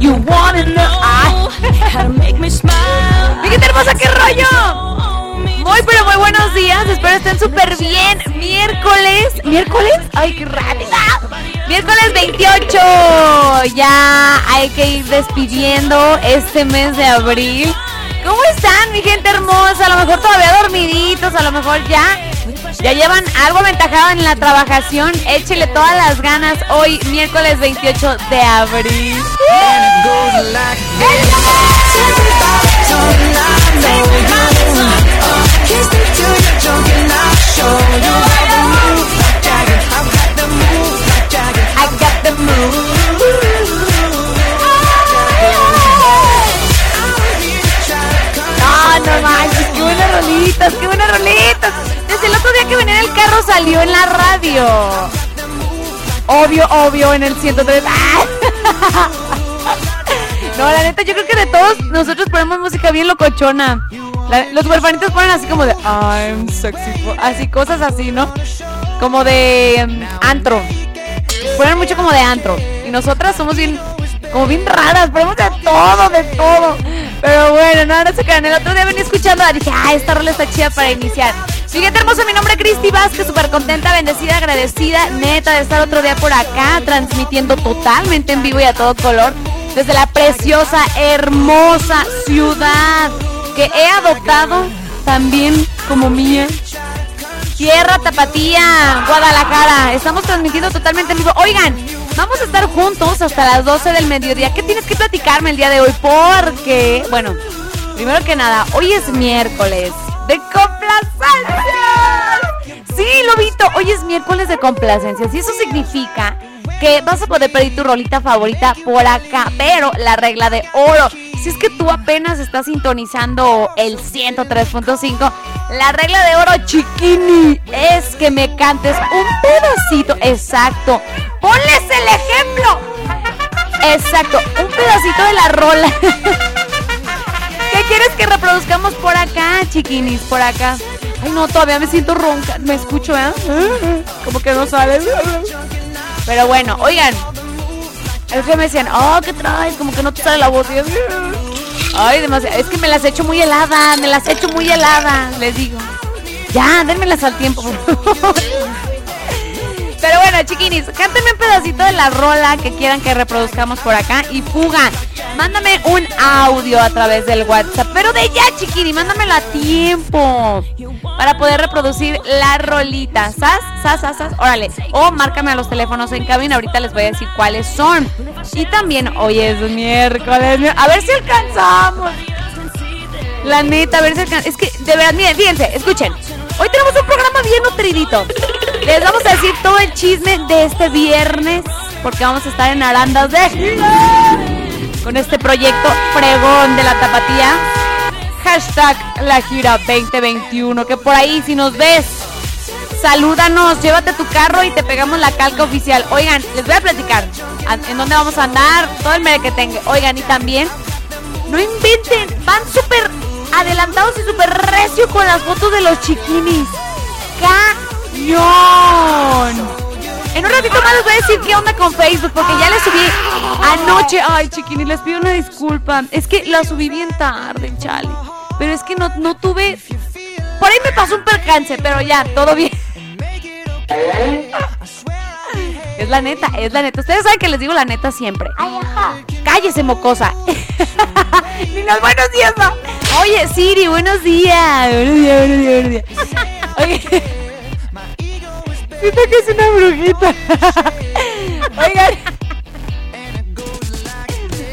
You wanna know ah. Fíjate hermosa, qué rollo. Muy, pero muy buenos días. Espero estén súper bien. Miércoles. ¿Miércoles? Ay, qué rápida. Miércoles 28. Ya hay que ir despidiendo este mes de abril. ¿Cómo están, mi gente hermosa? A lo mejor todavía dormiditos, a lo mejor ya. Ya llevan algo aventajado en la trabajación. Échele todas las ganas hoy, miércoles 28 de abril. Rolitas, qué buenas rolitas. Desde el otro día que venía en el carro salió en la radio. Obvio, obvio, en el 103. ¡Ah! No, la neta, yo creo que de todos nosotros ponemos música bien locochona. Los huerfanitos ponen así como de I'm sexy, for-", así cosas así, ¿no? Como de em, antro. Ponen mucho como de antro. Y nosotras somos bien, como bien raras, ponemos de todo, de todo. Pero bueno, no, no se crean. El otro día venía escuchando, dije, ah, esta rola está chida para iniciar. Fíjate hermoso, mi nombre es Cristi Vázquez, súper contenta, bendecida, agradecida, neta, de estar otro día por acá, transmitiendo totalmente en vivo y a todo color, desde la preciosa, hermosa ciudad que he adoptado también como mía. Tierra Tapatía, Guadalajara. Estamos transmitiendo totalmente en vivo. Oigan, vamos a estar juntos hasta las 12 del mediodía. ¿Qué tienes que platicarme el día de hoy? Porque, bueno, primero que nada, hoy es miércoles de complacencias. Sí, Lobito, hoy es miércoles de complacencias y eso significa que vas a poder pedir tu rolita favorita por acá, pero la regla de oro. Es que tú apenas estás sintonizando el 103.5, la regla de oro chiquini es que me cantes un pedacito, exacto. Ponles el ejemplo. Exacto, un pedacito de la rola. ¿Qué quieres que reproduzcamos por acá, chiquinis? Por acá. Ay, no, todavía me siento ronca. Me escucho, ¿eh? Como que no sale. Pero bueno, oigan. Es que me decían, oh, ¿qué traes? Como que no te sale la voz. Ay, demasiado. Es que me las he hecho muy heladas, me las he hecho muy heladas, les digo. Ya, dénmelas al tiempo, Pero bueno, chiquinis, cántenme un pedacito de la rola que quieran que reproduzcamos por acá y fuga. Mándame un audio a través del WhatsApp, pero de ya, chiquini, mándamelo a tiempo para poder reproducir la rolita. ¿Sas? ¿Sas? ¿Sas? ¿Sas? Órale. O márcame a los teléfonos en cabina, ahorita les voy a decir cuáles son. Y también, hoy es miércoles, a ver si alcanzamos. La neta, a ver si alcanzamos. Es que, de verdad, miren, fíjense, escuchen. Hoy tenemos un programa bien nutridito. Les vamos a decir todo el chisme de este viernes, porque vamos a estar en Arandas de con este proyecto fregón de la tapatía. Hashtag la gira 2021, que por ahí si nos ves, salúdanos, llévate tu carro y te pegamos la calca oficial. Oigan, les voy a platicar en dónde vamos a andar, todo el mere que tenga. Oigan, y también, no inventen, van súper adelantados y súper recio con las fotos de los chiquinis. En un ratito más les voy a decir qué onda con Facebook, porque ya les subí anoche. Ay, chiquinis, les pido una disculpa. Es que la subí bien tarde, chale. Pero es que no, no tuve. Por ahí me pasó un percance, pero ya, todo bien. Es la neta, es la neta. Ustedes saben que les digo la neta siempre. Ay, ajá. Cállese, mocosa. Ni los buenos días, no. Oye, Siri, buenos días. Buenos días, buenos días, buenos días. Oye. Siento que es una brujita. Oigan.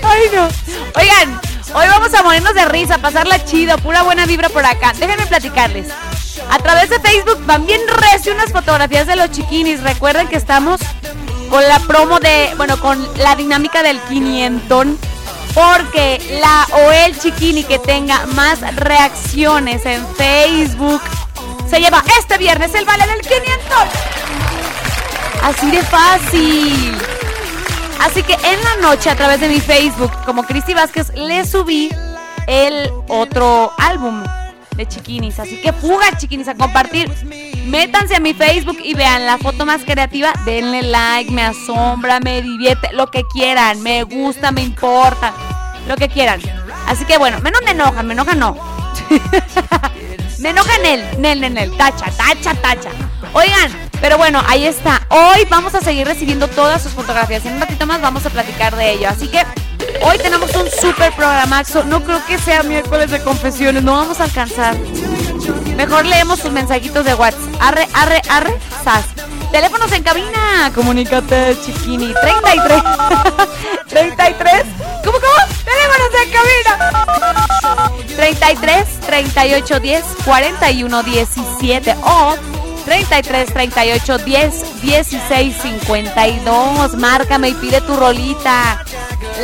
Ay, no. Oigan, hoy vamos a morirnos de risa, pasarla chido, pura buena vibra por acá. Déjenme platicarles. A través de Facebook también recio unas fotografías de los chiquinis. Recuerden que estamos con la promo de, bueno, con la dinámica del 500. Porque la o el chiquini que tenga más reacciones en Facebook se lleva este viernes el vale del 500. Así de fácil. Así que en la noche a través de mi Facebook, como Cristi Vázquez, le subí el otro álbum de chiquinis. Así que fuga chiquinis a compartir. Métanse a mi Facebook y vean la foto más creativa. Denle like, me asombra, me divierte, lo que quieran. Me gusta, me importa, lo que quieran. Así que bueno, menos me enojan, me enojan no. me enojan él, Nel, Nel, Nel, tacha, tacha, tacha. Oigan, pero bueno, ahí está. Hoy vamos a seguir recibiendo todas sus fotografías. En un ratito más vamos a platicar de ello. Así que hoy tenemos un super programaxo. No creo que sea miércoles de confesiones. No vamos a alcanzar. Mejor leemos sus mensajitos de WhatsApp. Arre, arre, arre, sas. Teléfonos en cabina. Comunícate, chiquini. 33. 33. ¿Cómo, cómo? Teléfonos en cabina. 33 38 10 41 17 o 33 38 10 16 52. Márcame y pide tu rolita.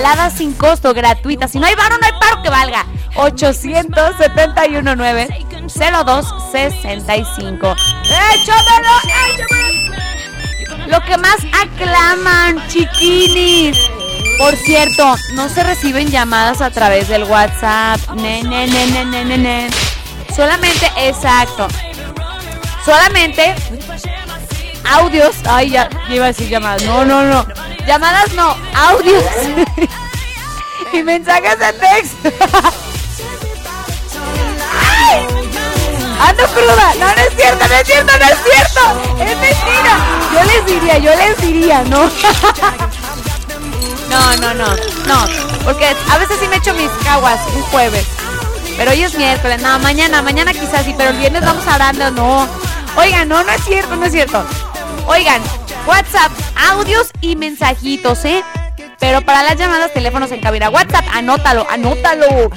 Lada sin costo, gratuita. Si no hay varo, no hay paro que valga. 871 9 02 65. ¡Échamelo! ¡Échamelo! Lo que más aclaman, chiquinis. Por cierto, no se reciben llamadas a través del WhatsApp. Ne, ne, ne, ne, ne, ne, ne. Solamente, exacto. Solamente audios. Ay, ya, iba a decir llamadas. No, no, no. Llamadas no, audios. y mensajes de texto. Ando cruda. No, no es cierto, no es cierto, no es cierto. Es mentira. Yo les diría, yo les diría, no. No, no, no, no. Porque a veces sí me echo mis caguas un jueves. Pero hoy es miércoles. No, mañana, mañana quizás sí, pero el viernes vamos darle, no. Oigan, no, no es cierto, no es cierto. Oigan, WhatsApp, audios y mensajitos, ¿eh? Pero para las llamadas, teléfonos en cabina. WhatsApp, anótalo, anótalo.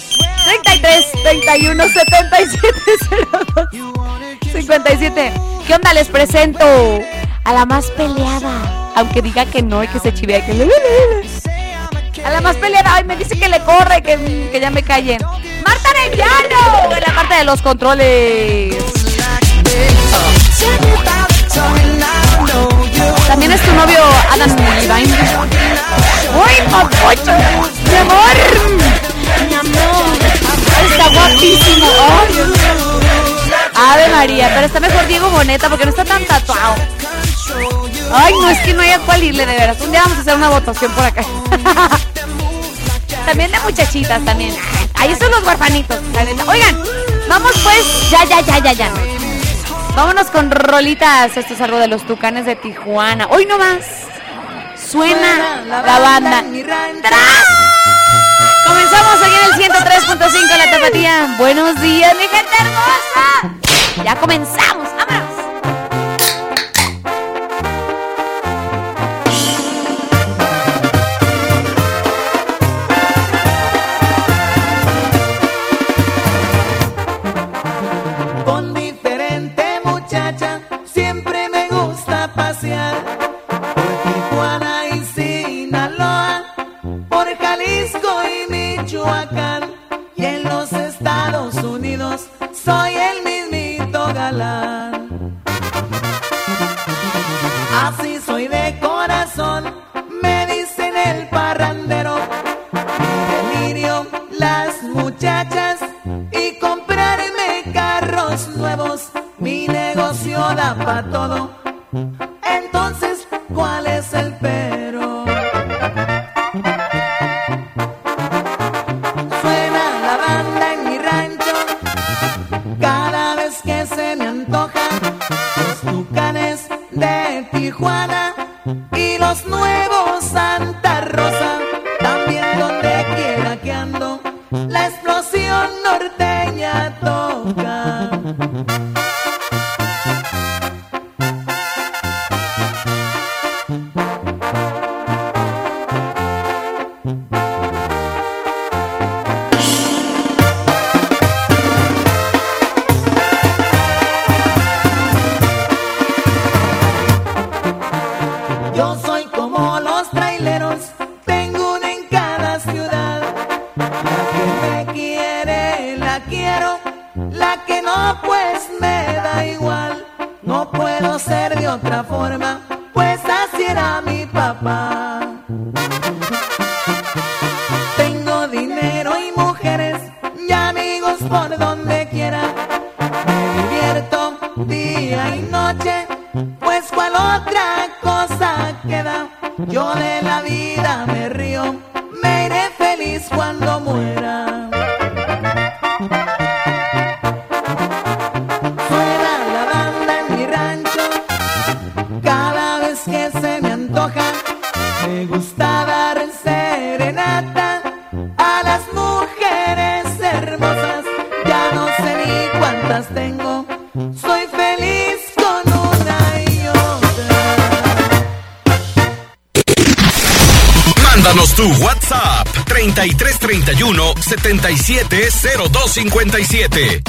33 31 77 02 57. ¿Qué onda? Les presento a la más peleada. Aunque diga que no y que se chivea que le. A la más peleada, ay, me dice que le corre, que, que ya me callen. Marta Arellano, en la parte de los controles. ¿También es tu novio Adam Levine? ¡Uy, papocho! ¡Mi amor! ¡Mi amor! ¡Está guapísimo! Oh. Ave María, pero está mejor Diego Boneta porque no está tan tatuado. Ay, no, es que no haya cual irle, de veras. Un día vamos a hacer una votación por acá. también de muchachitas, también. Ahí son los huerfanitos. Oigan, vamos pues, ya, ya, ya, ya, ya. Vámonos con rolitas. Esto es algo de los tucanes de Tijuana. Hoy no más. Suena, la, banda. banda. Comenzamos aquí en el 103.5 La Tapatía. Buenos días, mi gente hermosa. Ya comenzamos. ¡Vámonos! la explosión norte. 57.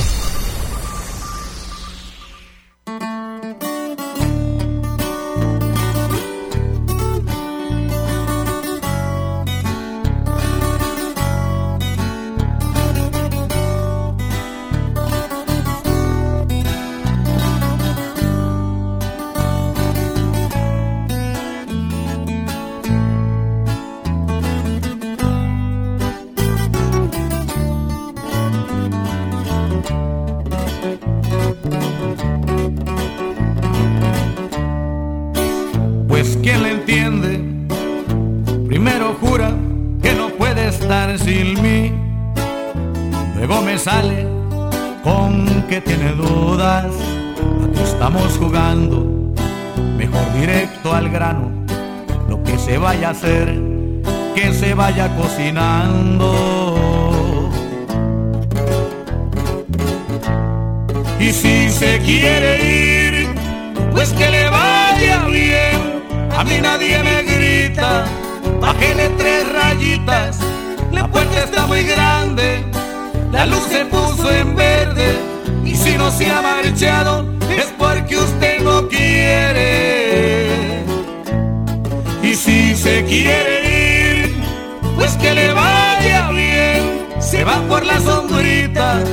La sombrita,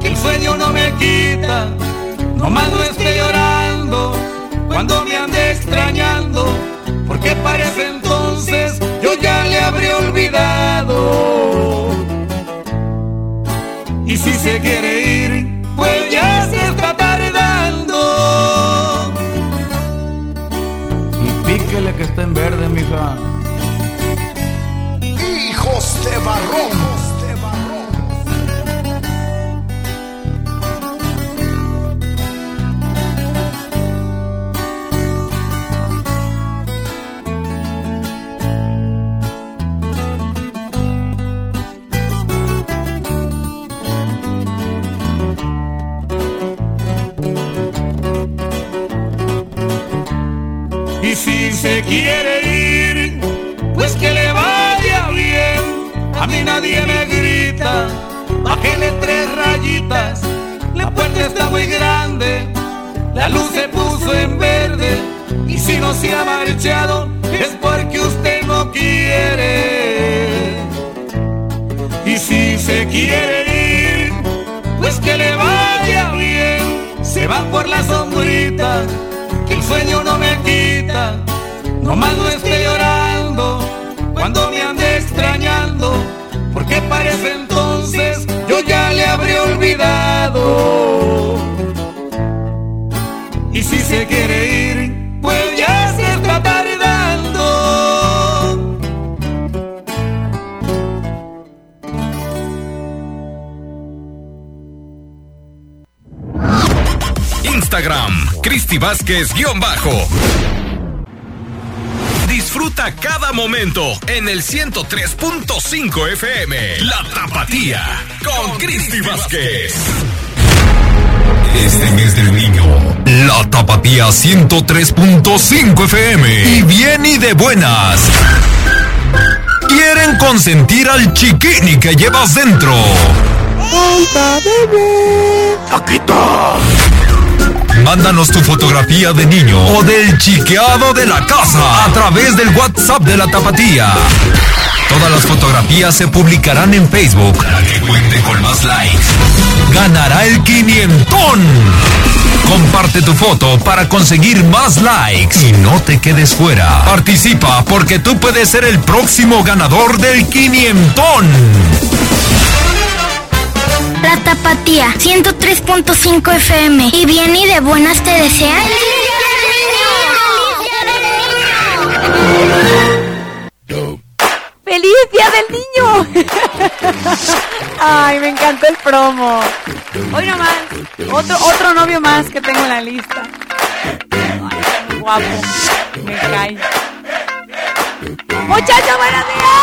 que el sueño no me quita. No más no esté llorando cuando me ande extrañando, porque parece entonces yo ya le habré olvidado. Y si se quiere ir, pues ya se está tardando. Y píquele que está en verde, mija. Hijos de barrón. Se quiere ir, pues que le vaya bien. A mí nadie me grita, bájele tres rayitas. La puerta está muy grande, la luz se puso en verde. Y si no se ha marchado, es porque usted no quiere. Y si se quiere ir, pues que le vaya bien. Se va por la sombrita que el sueño no me quita, nomás no esté llorando cuando me ande extrañando, porque parece entonces yo ya le habré olvidado. Y si se quiere ir, pues ya se está tardando. Instagram, Cristi Vázquez-bajo. Disfruta cada momento en el 103.5 FM. La Tapatía con Cristi Vázquez. Este mes del niño, la Tapatía 103.5 FM. Y bien y de buenas. Quieren consentir al chiquini que llevas dentro. ¡Alta, bebé! ¡Taquita! Mándanos tu fotografía de niño o del chiqueado de la casa a través del WhatsApp de la tapatía. Todas las fotografías se publicarán en Facebook. La que cuente con más likes ganará el quinientón. Comparte tu foto para conseguir más likes y no te quedes fuera. Participa porque tú puedes ser el próximo ganador del quinientón. La Tapatía 103.5 FM y bien y de buenas te desean. ¡Feliz Día del Niño! Ay, me encantó el promo. Hoy nomás, otro, otro novio más que tengo en la lista. Ay, muy guapo. Me cae. Muchachos, buenos días.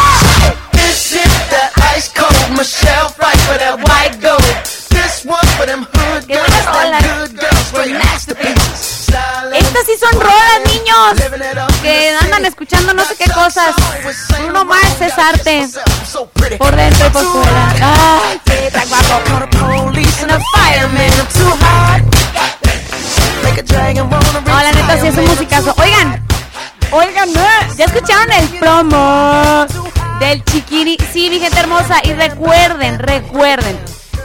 Cold Michelle fight for that white gold. This one for them hood Qué girls, them good girls, straight masterpieces. Estas sí son rolas, niños. Que andan escuchando no sé qué cosas. Bruno Mars es arte. Por dentro y por fuera. Ay, sí, tan guapo. No, la neta sí es un musicazo. Oigan, oigan. ¿ya escucharon el promo del chiquiri? Sí, mi gente hermosa. Y recuerden, recuerden,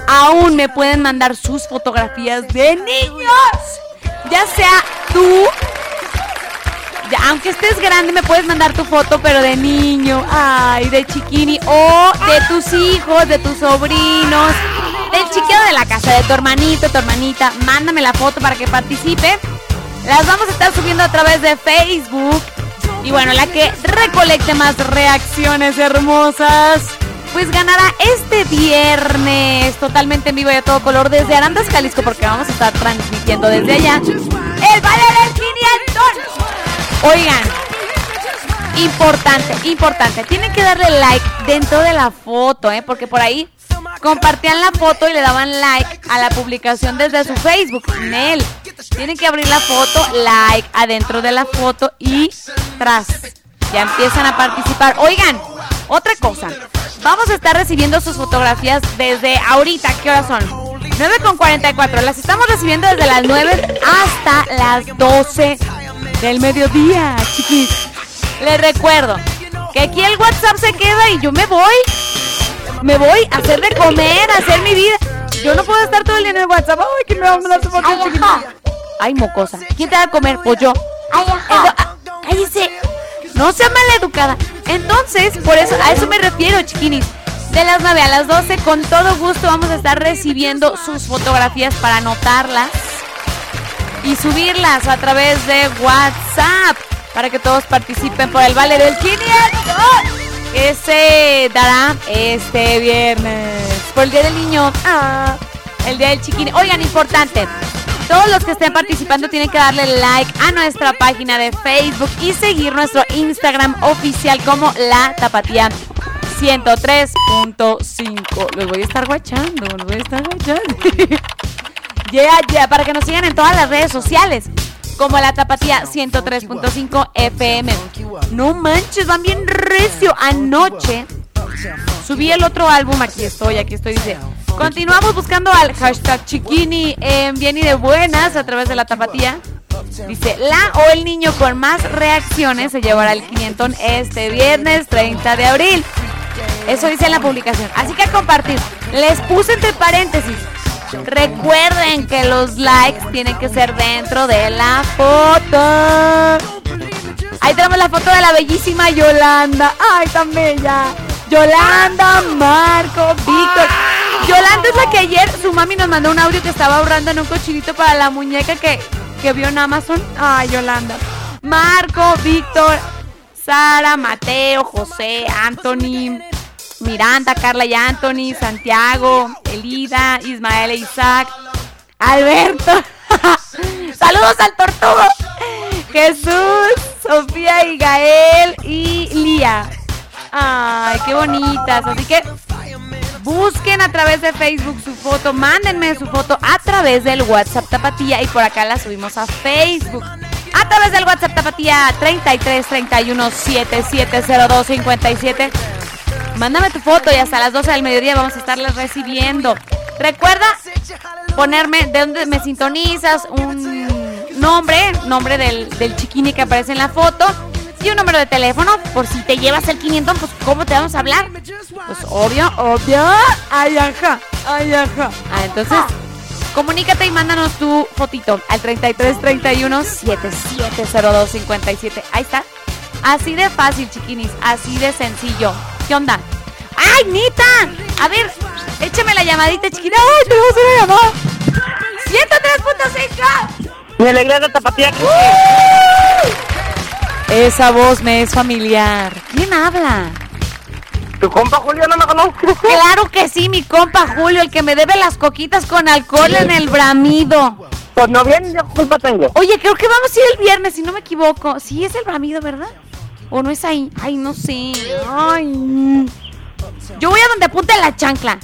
aún me pueden mandar sus fotografías de niños. Ya sea tú, ya, aunque estés grande, me puedes mandar tu foto, pero de niño, ay, de chiquini, o de tus hijos, de tus sobrinos, del chiquero de la casa, de tu hermanito, tu hermanita. Mándame la foto para que participe. Las vamos a estar subiendo a través de Facebook. Y bueno, la que recolecte más reacciones hermosas, pues ganará este viernes totalmente en vivo y a todo color desde Arandas, Jalisco, porque vamos a estar transmitiendo desde allá el baile del 500. Oigan, importante, importante, tienen que darle like dentro de la foto, ¿eh? porque por ahí compartían la foto y le daban like a la publicación desde su Facebook. Nel, tienen que abrir la foto, like adentro de la foto y tras. Ya empiezan a participar. Oigan, otra cosa. Vamos a estar recibiendo sus fotografías desde ahorita. ¿Qué horas son? 9 con 44. Las estamos recibiendo desde las 9 hasta las 12 del mediodía, chiquis. Les recuerdo, Que aquí el WhatsApp se queda y yo me voy. Me voy a hacer de comer, a hacer mi vida. Yo no puedo estar todo el día en el WhatsApp. Ay, que me va a mandar su foto. Ay, mocosa. ¿Quién te va a comer? Pues yo. Ay, ajá. Ah, cállese. No sea maleducada. Entonces, por eso, a eso me refiero, chiquinis. De las 9 a las 12, con todo gusto vamos a estar recibiendo sus fotografías para anotarlas y subirlas a través de WhatsApp para que todos participen por el vale del 500 que se dará este viernes por el Día del Niño, ah, el Día del Chiquini. Oigan, importante, todos los que estén participando tienen que darle like a nuestra página de Facebook y seguir nuestro Instagram oficial como La Tapatía 103.5. Los voy a estar guachando, los voy a estar guachando. Yeah, yeah, para que nos sigan en todas las redes sociales. Como la tapatía 103.5 FM. No manches, van bien recio. Anoche subí el otro álbum. Aquí estoy, aquí estoy. Dice: Continuamos buscando al hashtag Chiquini en Bien y de Buenas a través de la tapatía. Dice: La o el niño con más reacciones se llevará el 500 este viernes 30 de abril. Eso dice en la publicación. Así que a compartir. Les puse entre paréntesis. Recuerden que los likes tienen que ser dentro de la foto. Ahí tenemos la foto de la bellísima Yolanda. Ay, tan bella. Yolanda, Marco, Víctor. Yolanda es la que ayer su mami nos mandó un audio que estaba ahorrando en un cochinito para la muñeca que, que vio en Amazon. Ay, Yolanda. Marco, Víctor, Sara, Mateo, José, Anthony, Miranda, Carla y Anthony, Santiago, Elida, Ismael e Isaac, Alberto. Saludos al tortugo. Jesús, Sofía y Gael y Lía. Ay, qué bonitas. Así que busquen a través de Facebook su foto, mándenme su foto a través del WhatsApp Tapatía y por acá la subimos a Facebook. A través del WhatsApp Tapatía 33 31 7702 57. Mándame tu foto y hasta las 12 del mediodía vamos a estarlas recibiendo. Recuerda ponerme de dónde me sintonizas, un nombre, nombre del, del chiquini que aparece en la foto y un número de teléfono por si te llevas el 500, pues ¿cómo te vamos a hablar? Pues obvio, obvio. Ay, ajá, ay, ajá. Ah, entonces, comunícate y mándanos tu fotito al 3331 7702 57. Ahí está. Así de fácil, chiquinis, así de sencillo. ¿Qué onda? ¡Ay, Nita! A ver, échame la llamadita, chiquita. ¡Ay, tenemos una llamada! ¡103.5! Mi alegría de tapatía. Esa voz me es familiar. ¿Quién habla? ¿Tu compa Julio no me conoce? Claro que sí, mi compa Julio, el que me debe las coquitas con alcohol en el bramido. Pues no viene, yo culpa tengo. Oye, creo que vamos a ir el viernes, si no me equivoco. Sí, es el bramido, ¿verdad? ¿O no es ahí? Ay, no sé. Ay. Yo voy a donde apunte la chancla.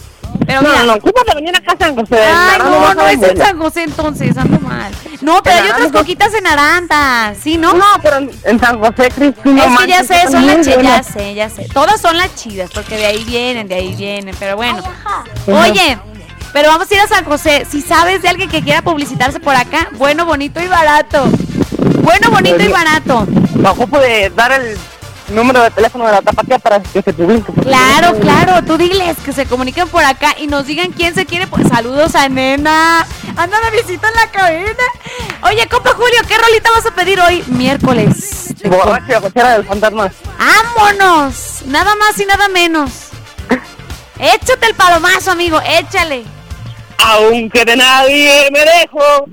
Pero mira. No, no, ocupa venir a casa en José. Ay, no, a no es en San José entonces, ando mal. No, pero hay otras coquitas en Aranda, ¿sí, no? No, pero en, en San José, Cristina. es que ya sé, son las chidas, ya sé, ya sé. Todas son las chidas, porque de ahí vienen, de ahí vienen, pero bueno. Oye, pero vamos a ir a San José. Si sabes de alguien que quiera publicitarse por acá, bueno, bonito y barato. Bueno, bonito y barato. Me ocupo de dar el número de teléfono de la tapatía para que se publique. Claro, claro, tú diles que se comuniquen por acá y nos digan quién se quiere. Pues saludos a nena. Anda de visita en la cabina. Oye, compa Julio, ¿qué rolita vas a pedir hoy? Miércoles. Borracho y cochera del fantasma. ¡Vámonos! Nada más y nada menos. Échate el palomazo, amigo, échale. Aunque de nadie me dejo,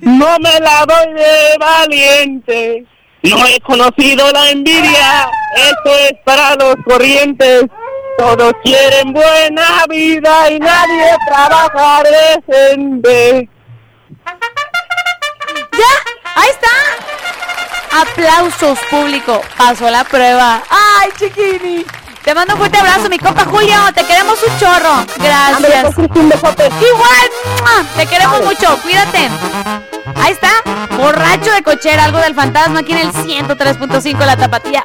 no me la doy de valiente. No he conocido la envidia, eso es para los corrientes. Todos quieren buena vida y nadie trabaja decente. ¡Ya! ¡Ahí está! Aplausos, público. Pasó la prueba. ¡Ay, chiquini! Te mando un fuerte abrazo, mi compa Julio. Te queremos un chorro. Gracias. Igual. ¡mua! Te queremos mucho. Cuídate. Ahí está. Borracho de cochera, algo del fantasma aquí en el 103.5 La Tapatía.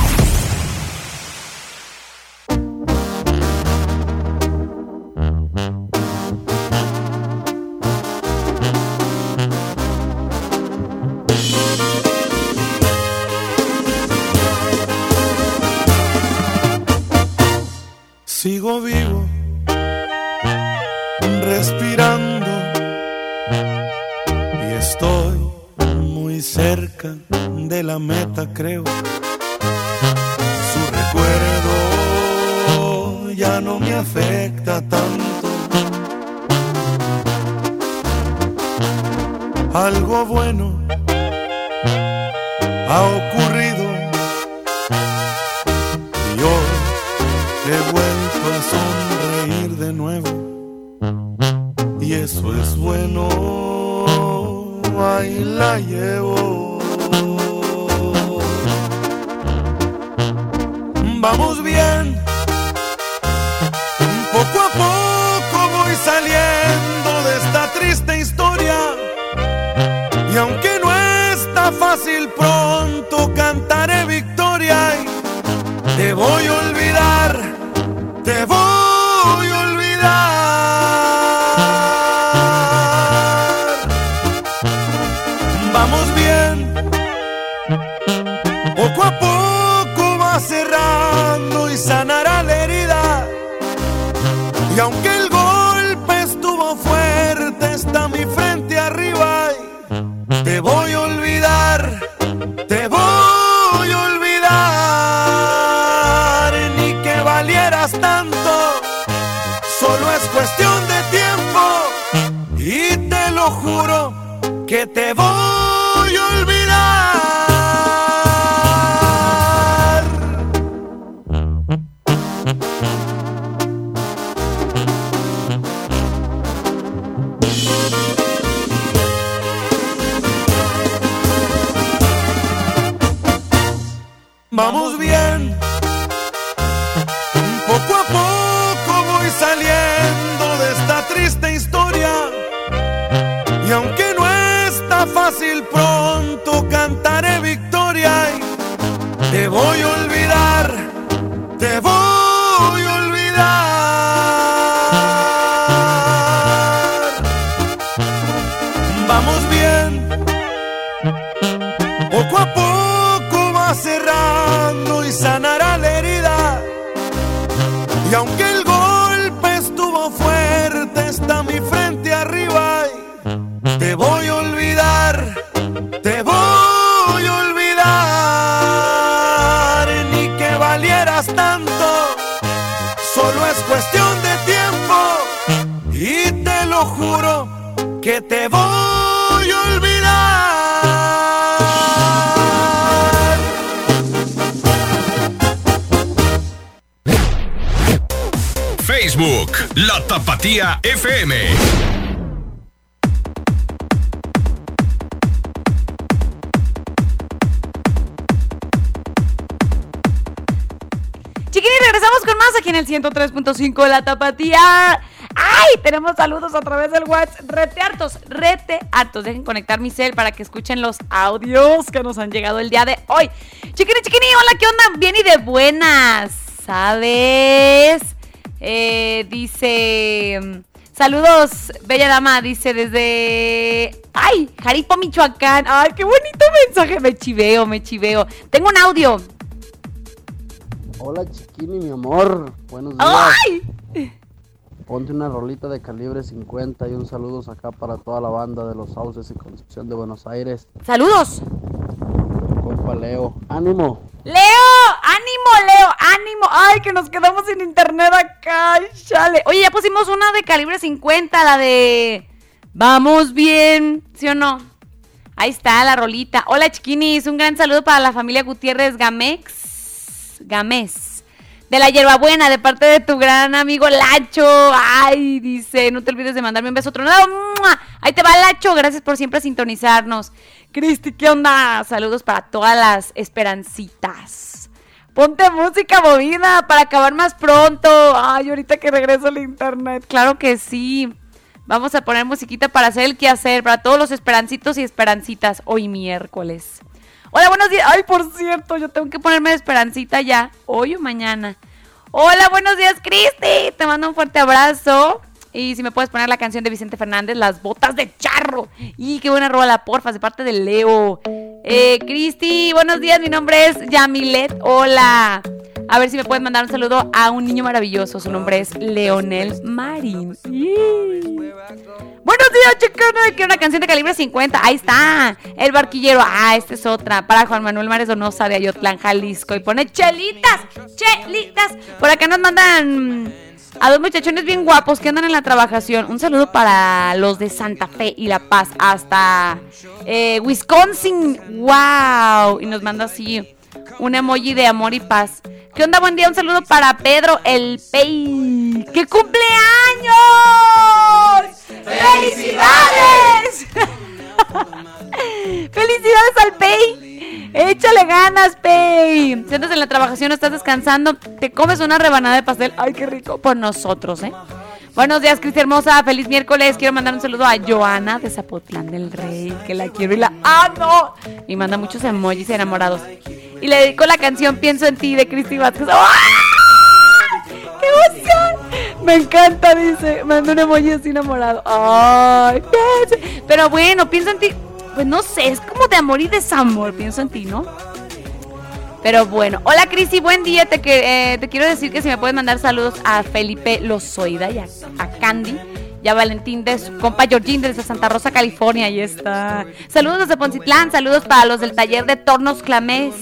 Te voy a olvidar, te voy Tapatía FM. Chiquini, regresamos con más aquí en el 103.5 de la tapatía. ¡Ay! Tenemos saludos a través del WhatsApp. Rete hartos, rete hartos. Dejen conectar mi cel para que escuchen los audios que nos han llegado el día de hoy. Chiquini, chiquini, hola, ¿qué onda? Bien y de buenas, ¿sabes? Eh, dice. Saludos, bella dama, dice desde. ¡Ay! Jaripo, Michoacán. ¡Ay, qué bonito mensaje! Me chiveo, me chiveo. Tengo un audio. Hola chiquini, mi amor. Buenos días. ¡Ay! Ponte una rolita de calibre 50 y un saludos acá para toda la banda de los Sauces y Concepción de Buenos Aires. ¡Saludos! Compa Leo. ¡Ánimo! ¡Leo! ¡Ánimo, Leo! ¡Ánimo! ¡Ay, que nos quedamos sin internet acá! ¡Chale! Oye, ya pusimos una de calibre 50, la de... Vamos bien, ¿sí o no? Ahí está la rolita. Hola, chiquinis. Un gran saludo para la familia Gutiérrez Gamex. Gamés. De la hierbabuena, de parte de tu gran amigo Lacho. Ay, dice, no te olvides de mandarme un beso tronado. ¡Mua! Ahí te va Lacho, gracias por siempre sintonizarnos. Cristi, ¿qué onda? Saludos para todas las esperancitas. Ponte música movida para acabar más pronto. Ay, ahorita que regreso al internet. Claro que sí. Vamos a poner musiquita para hacer el quehacer, para todos los esperancitos y esperancitas hoy miércoles. Hola, buenos días. Ay, por cierto, yo tengo que ponerme de esperancita ya, hoy o mañana. Hola, buenos días, Cristi. Te mando un fuerte abrazo. Y si me puedes poner la canción de Vicente Fernández, Las botas de charro. Y qué buena rola, porfa, de parte de Leo. Eh, Cristi, buenos días, mi nombre es Yamilet. Hola. A ver si me puedes mandar un saludo a un niño maravilloso. Su nombre es Leonel Marín. Buenos días, chicos. Quiero una canción de calibre 50. Ahí está. El barquillero. Ah, esta es otra. Para Juan Manuel Mares Donosa de Ayotlán, Jalisco. Y pone chelitas. Chelitas. Por acá nos mandan a dos muchachones bien guapos que andan en la trabajación. Un saludo para los de Santa Fe y La Paz hasta eh, Wisconsin. ¡Wow! Y nos manda así un emoji de amor y paz. ¿Qué onda? Buen día. Un saludo para Pedro el Pei. ¡Qué cumpleaños! ¡Felicidades! ¡Felicidades al Pei! Échale ganas, Pei. Si andas en la trabajación estás descansando, te comes una rebanada de pastel. ¡Ay, qué rico! Por nosotros, ¿eh? Buenos días, Cristi Hermosa. Feliz miércoles. Quiero mandar un saludo a Joana de Zapotlán del Rey, que la quiero y la amo. Y manda muchos emojis enamorados. Y le dedico la canción Pienso en ti de Cristi Vázquez. ¡Ah! ¡Qué emoción! Me encanta, dice. Manda un emoji así enamorado. ¡Ay! Pero bueno, pienso en ti. Pues no sé, es como de amor y desamor. Pienso en ti, ¿no? Pero bueno, hola Cristi, buen día. Te, eh, te quiero decir que si me puedes mandar saludos a Felipe Lozoida y a, a Candy y a Valentín de su compa Georgín desde Santa Rosa, California. Ahí está. Saludos desde Poncitlán, saludos para los del taller de Tornos Clamés.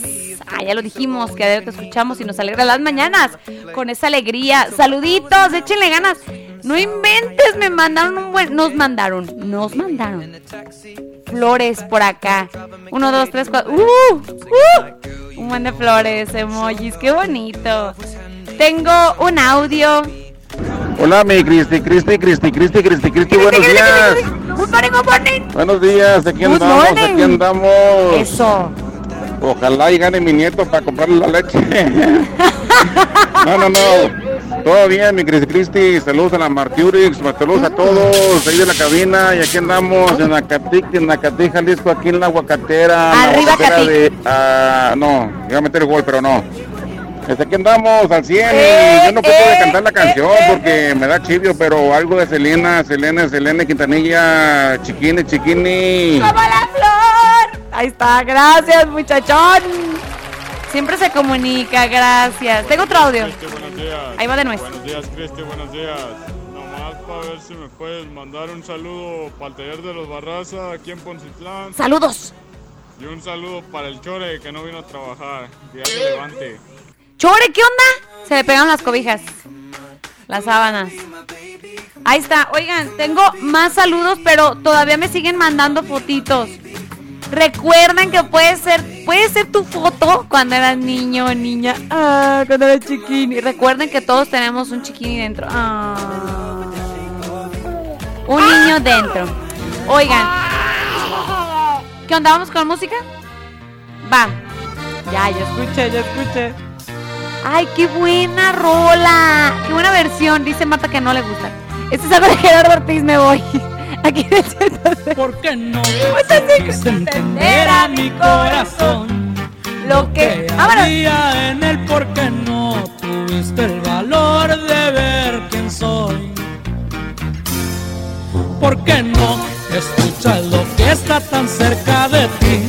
Ah, ya lo dijimos, que a ver te escuchamos y nos alegra las mañanas con esa alegría. Saluditos, échenle ganas. No inventes, me mandaron un buen. Nos mandaron, nos mandaron flores por acá. Uno, dos, tres, cuatro. ¡Uh! ¡Uh! Un buen de flores, emojis, qué bonito. Tengo un audio. Hola, mi Cristi, Cristi, Cristi, Cristi, Cristi, Cristi, buenos días. Buenos días, aquí Good andamos, morning. aquí andamos. Eso. Ojalá y gane mi nieto para comprarle la leche. no, no, no. Todo bien, mi Cristi Cristi. Saludos a la Martiurix, saludos a todos ahí de la cabina. Y aquí andamos en Acatic, en Acatí, Jalisco, aquí en la Aguacatera. Arriba, la de. ah, no, iba a meter el gol, pero no. Desde aquí andamos al 100 Eh, y yo no puedo cantar la canción porque me da chivio, pero algo de Selena, Selena, Selena Quintanilla, Chiquini, Chiquini. ¡Como la flor! Ahí está, gracias, muchachón. Siempre se comunica, gracias. Tengo otro audio. Días. Ahí va de nuez. Buenos días, Cristi, buenos días. Nomás para ver si me puedes mandar un saludo para el taller de los Barraza aquí en Poncitlán. Saludos. Y un saludo para el Chore que no vino a trabajar. Que levante. Chore, ¿qué onda? Se le pegaron las cobijas. Las sábanas. Ahí está. Oigan, tengo más saludos, pero todavía me siguen mandando fotitos. Recuerden que puede ser, puede ser tu foto cuando eras niño o niña. Ah, cuando eras chiquini. Recuerden que todos tenemos un chiquini dentro. Ah. Un niño dentro. Oigan. ¿Qué onda? ¿Vamos con música? Va. Ya, ya escuché, ya escuché. Ay, qué buena rola. Qué buena versión. Dice Marta que no le gusta. Este es algo de Gerardo Ortiz, me voy. Aquí de ¿Por qué no? Pues entender a mi corazón lo que. Vámonos. Había en él porque no tuviste el valor de ver quién soy. ¿Por qué no escuchas lo que está tan cerca de ti?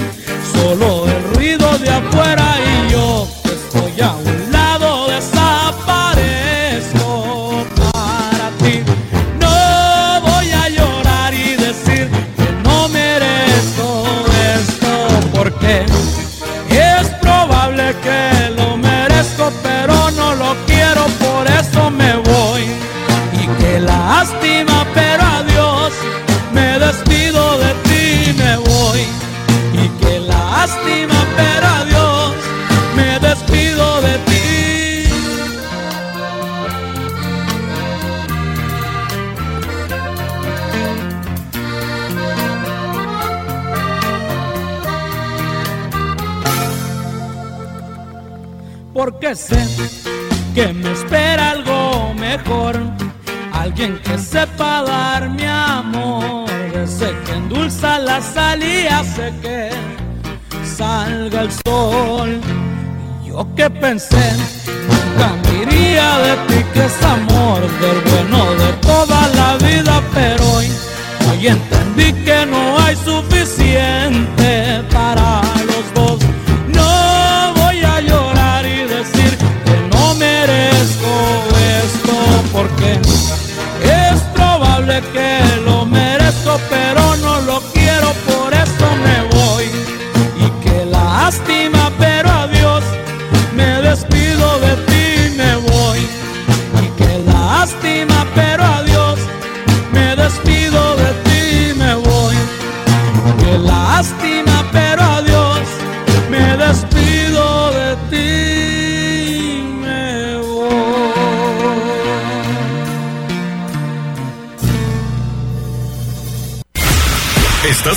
Solo el ruido de afuera y yo que estoy a un lado porque sé que me espera algo mejor. Alguien que sepa dar mi amor, ese que endulza la sal y hace que salga el sol. Yo que pensé, nunca me de ti, que es amor del bueno de toda la vida, pero hoy, hoy entendí que no hay suficiente para esto porque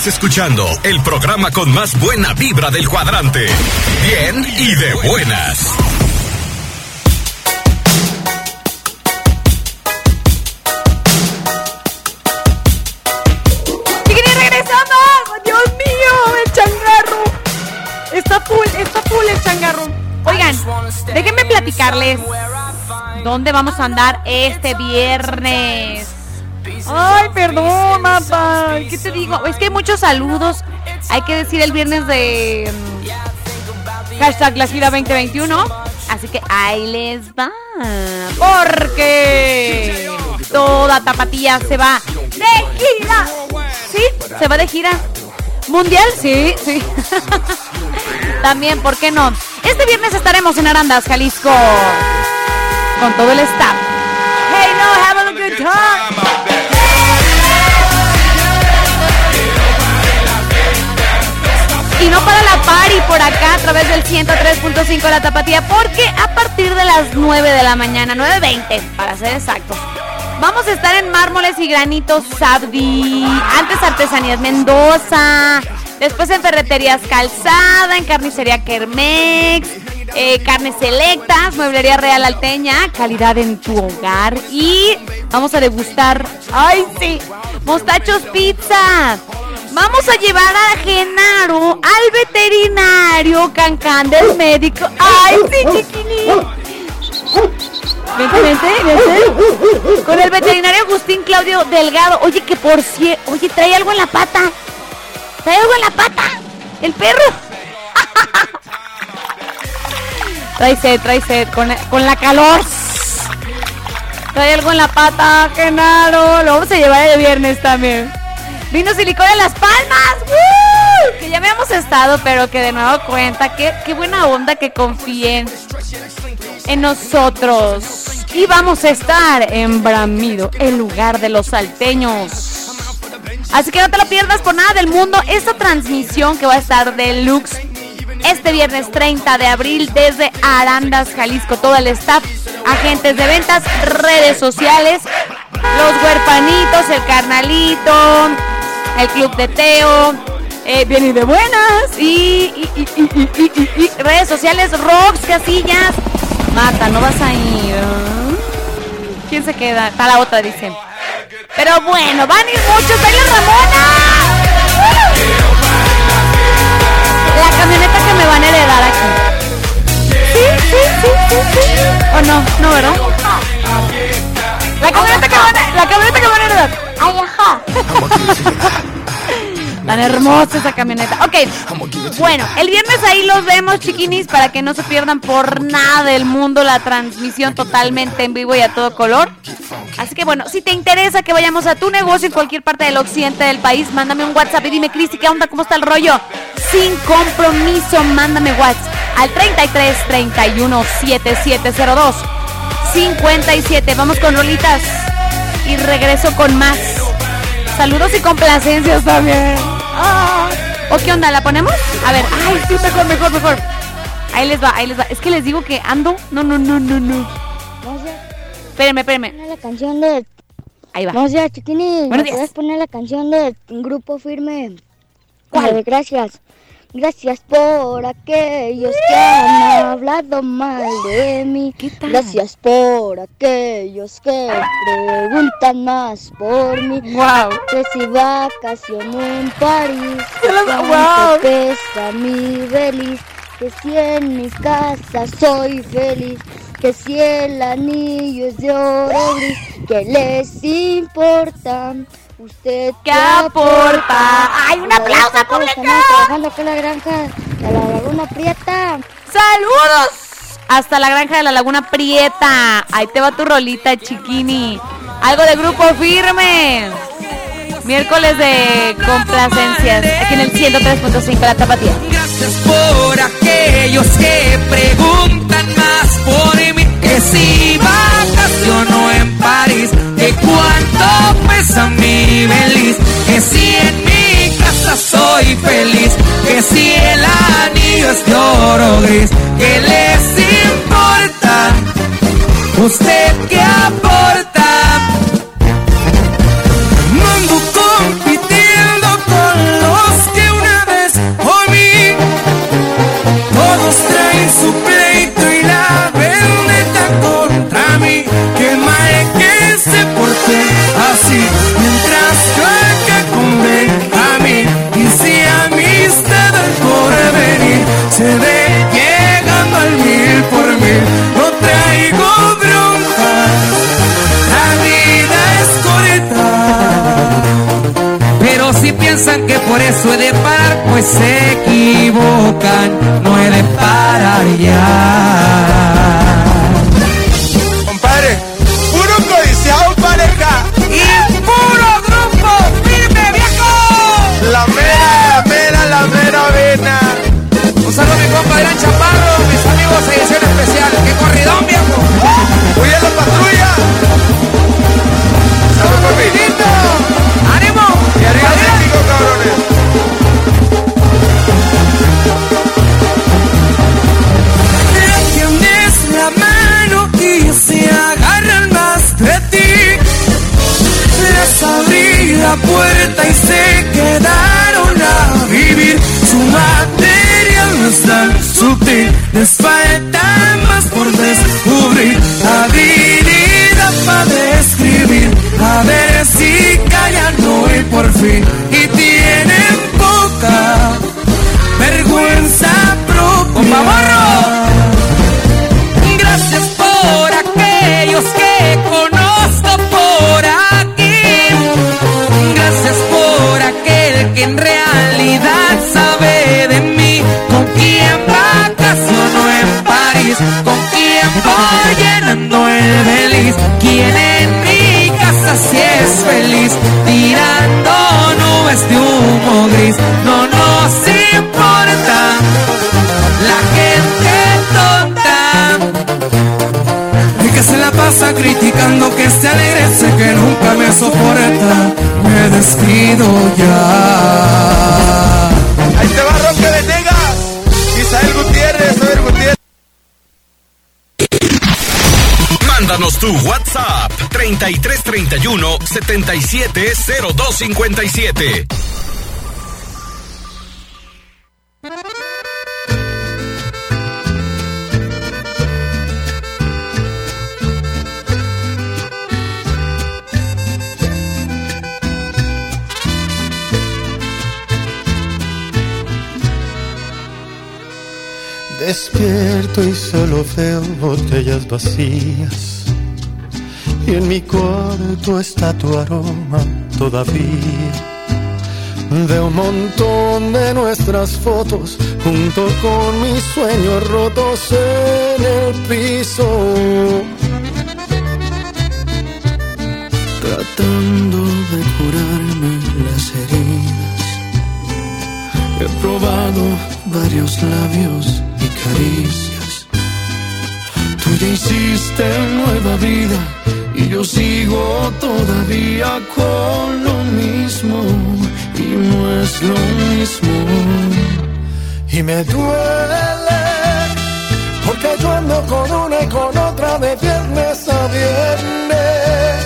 Escuchando el programa con más buena vibra del cuadrante. Bien y de buenas. ¡Chiquini, regresamos! ¡Dios mío! ¡El changarro! Está full, está full el changarro. Oigan, déjenme platicarles dónde vamos a andar este viernes. Ay, perdón, mapa. ¿Qué te digo? Es que hay muchos saludos. Hay que decir el viernes de mm, hashtag la gira 2021. Así que ahí les va. Porque toda tapatía se va de gira. ¿Sí? ¿Se va de gira? ¿Mundial? Sí, sí. También, ¿por qué no? Este viernes estaremos en Arandas, Jalisco. Con todo el staff. Hey, no, have a good time. Y no para la party por acá a través del 103.5 La Tapatía, porque a partir de las 9 de la mañana, 9.20 para ser exactos, vamos a estar en Mármoles y Granitos Sabdi, antes Artesanías Mendoza, después en Ferreterías Calzada, en Carnicería Kermex, eh, carnes selectas, mueblería real alteña, calidad en tu hogar y vamos a degustar, ay sí, mostachos pizza. Vamos a llevar a Genaro al veterinario Cancán del médico. Ay sí, chiquini. Vente, vente, vente. Con el veterinario Agustín Claudio Delgado. Oye, que por si, oye, trae algo en la pata. Trae algo en la pata. El perro. Trae sed, trae sed, con, con la calor. Trae algo en la pata, Genaro. Lo vamos a llevar el viernes también. Vino silicona en las palmas. ¡Woo! Que ya habíamos estado, pero que de nuevo cuenta. Qué, qué buena onda que confíen en nosotros. Y vamos a estar en Bramido, el lugar de los salteños. Así que no te lo pierdas por nada del mundo. Esta transmisión que va a estar deluxe este viernes 30 de abril desde Arandas, Jalisco. Todo el staff, agentes de ventas, redes sociales, los huerpanitos, el carnalito, el club de Teo. Eh, bien y de buenas. Y, y, y, y, redes sociales, Rox, Casillas. Mata, no vas a ir. ¿Quién se queda? Está la otra, dice. Pero bueno, van a ir muchos. ¡Baila Ramona! La camioneta que me van a heredar aquí. Sí, sí, sí, sí, sí. ¿O no? No, ¿verdad? La camioneta que van a, la camioneta que van a heredar. Ay, ajá. Tan hermosa esa camioneta. Ok, bueno, el viernes ahí los vemos, chiquinis, para que no se pierdan por nada del mundo la transmisión totalmente en vivo y a todo color. Así que bueno, si te interesa que vayamos a tu negocio en cualquier parte del occidente del país, mándame un WhatsApp y dime, Cristi, ¿qué onda? ¿Cómo está el rollo? Sin compromiso, mándame WhatsApp al 33 31 7702 57. Vamos con rolitas y regreso con más. Saludos y complacencias también. Ah. ¿O qué onda? ¿La ponemos? A ver, ay, sí, mejor, mejor, mejor. Ahí les va, ahí les va. Es que les digo que ando. No, no, no, no, no. Espérenme, espérenme. La canción de. Ahí va. Buenos días, chiquini. Buenos ¿Me días. puedes poner la canción de Grupo Firme? ¿Cuál? gracias. Gracias por aquellos que han hablado mal de mí. Gracias por aquellos que preguntan más por mí. Wow. Que si vacaciono en París. Wow. pesa mi feliz. Que si en mi casa soy feliz. Que si el anillo es de oro gris. Que les importa. Usted ¿Qué aporta? ¡Ay, un aplauso, estamos trabajando aquí en la granja de la Laguna Prieta. ¡Saludos! Hasta la granja de la Laguna Prieta. Ahí te va tu rolita, chiquini. Algo de grupo firme. Miércoles de complacencias. Aquí en el 103.5 La Tapatía. Gracias por aquellos que preguntan más por mí. Que si vacaciono en París, que cuánto pesa mi feliz. Que si en mi casa soy feliz, que si el anillo es de oro gris, que les importa. ¿Usted qué aporta? Se ve llegando al mil por mil. No traigo bronca. La vida es corta. Pero si piensan que por eso he de parar, pues se equivocan, no he de parar ya. Compadre, puro codiciado pareja. Y puro grupo firme, viejo. La mera, la mera, la mera vena. Edición especial. ¡Qué corridón, viejo! ¡Cuida la patrulla! ¡Salud, papilito! ¡Ánimo! ¡Y arriba México, cabrones! Tienes la mano y se agarran más de ti. Les abrí la puerta y se quedaron a vivir. Su material Seríamos tan sutil, despierta más por descubrir. Habilidad para describir, a ver si callan hoy por fin. Y tienen 3331 770257. Despierto y solo veo botellas vacías. Y en mi cuarto está tu aroma todavía. Veo un montón de nuestras fotos junto con mis sueños rotos en el piso. Tratando de curarme las heridas. He probado varios labios y caricias. Tú ya hiciste nueva vida y yo sigo todavía con lo mismo y no es lo mismo. Y me duele porque yo ando con una y con otra de viernes a viernes,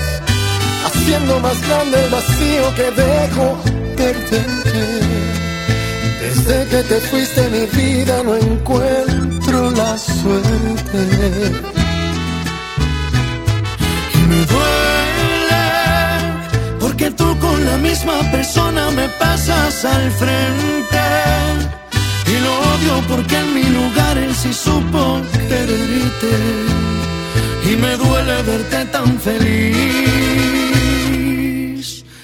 haciendo más grande el vacío que dejo perderte. Desde que te fuiste mi vida no encuentro la suerte. Misma persona me pasas al frente. Y lo odio porque en mi lugar él sí supo quererte. Y me duele verte tan feliz,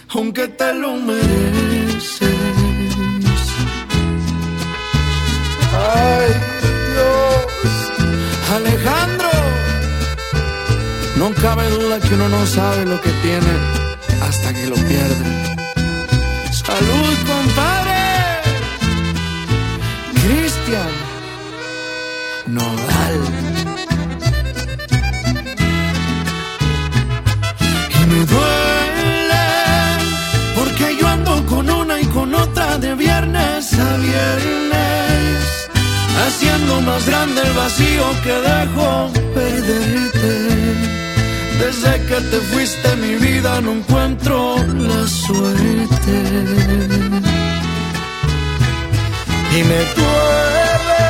aunque te lo mereces. Ay, Dios. Alejandro. No cabe duda que uno no sabe lo que tiene lo pierde. Salud, compadre. Cristian. Nodal. Y me duele porque yo ando con una y con otra de viernes a viernes haciendo más grande el vacío que dejo perderte. Desde que te fuiste mi vida no encuentro la suerte. Y me duele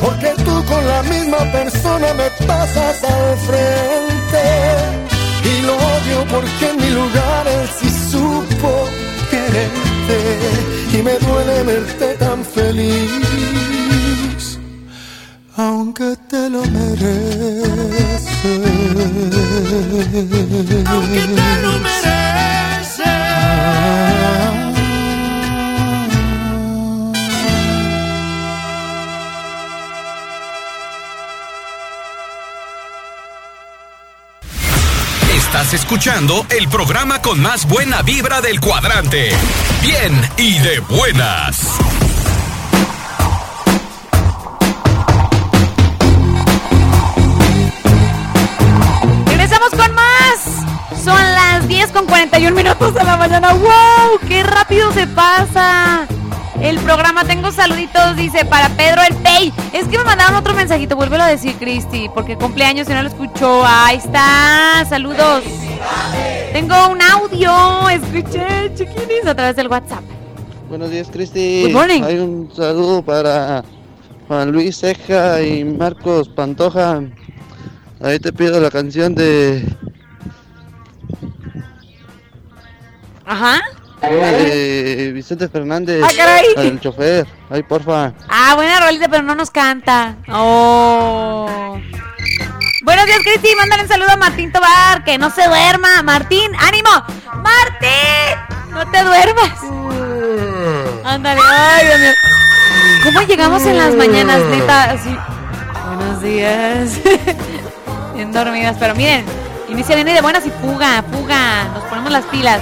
porque tú con la misma persona me pasas al frente. Y lo odio porque en mi lugar él sí supo quererte. Y me duele verte tan feliz, aunque te lo mereces. Aunque te lo Estás escuchando el programa con más buena vibra del cuadrante. Bien y de buenas. 31 minutos a la mañana. ¡Wow! ¡Qué rápido se pasa! El programa Tengo Saluditos dice para Pedro el Pey. Es que me mandaron otro mensajito, vuélvelo a decir, Cristi, porque cumpleaños y no lo escuchó. Ahí está, saludos. Tengo un audio, escuché, chiquinis, a través del WhatsApp. Buenos días, Cristi. Good morning. Hay un saludo para Juan Luis Ceja y Marcos Pantoja. Ahí te pido la canción de Ajá. de Vicente Fernández. Ah, caray. del chofer. Ay, porfa. Ah, buena rolita, pero no nos canta. Oh. Buenos días, Cristi. Mándale un saludo a Martín Tobar. Que no se duerma. Martín, ánimo. Martín, no te duermas. Ándale. Ay, Dios mío. ¿Cómo llegamos en las mañanas, neta? Así. Buenos días. Bien dormidas, pero miren, inicia bien y de buenas y fuga, fuga. Nos ponemos las pilas.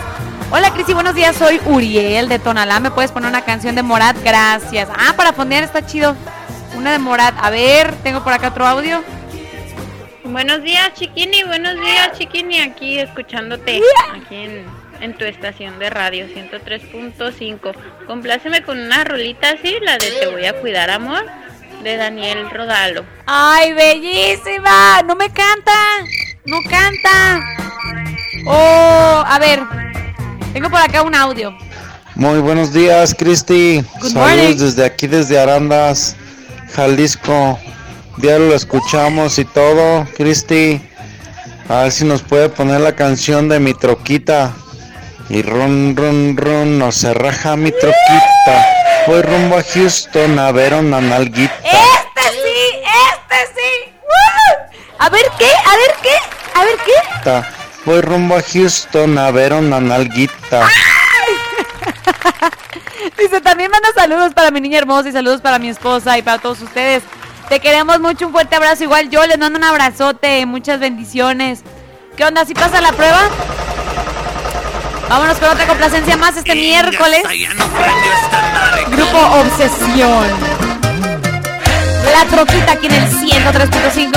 Hola Cristi, buenos días, soy Uriel de Tonalá. ¿Me puedes poner una canción de Morat? Gracias. Ah, para poner está chido. Una de Morat. A ver, tengo por acá otro audio. Buenos días, Chiquini. Buenos días, Chiquini. Aquí escuchándote. Aquí en en tu estación de radio 103.5. Compláceme con una rolita así, la de Te voy a cuidar, amor, de Daniel Rodalo. ¡Ay, bellísima! ¡No me canta! ¡No canta! Oh, a ver. Tengo por acá un audio. Muy buenos días, Cristi. Saludos morning. desde aquí, desde Arandas, Jalisco. Diario lo escuchamos y todo, Cristi. A ver si nos puede poner la canción de mi troquita. Y run, run, run, no se raja mi troquita. Voy rumbo a Houston a ver una nalguita. ¡Este sí! ¡Este sí! ¡Woo! A ver qué, a ver qué, a ver qué. Voy rumbo a Houston a ver una nalguita. Dice, también manda saludos para mi niña hermosa y saludos para mi esposa y para todos ustedes. Te queremos mucho, un fuerte abrazo. Igual yo les mando un abrazote, muchas bendiciones. ¿Qué onda? ¿Si pasa la prueba? Vámonos con otra complacencia más este miércoles. Grupo Obsesión. La troquita aquí en el 103.5.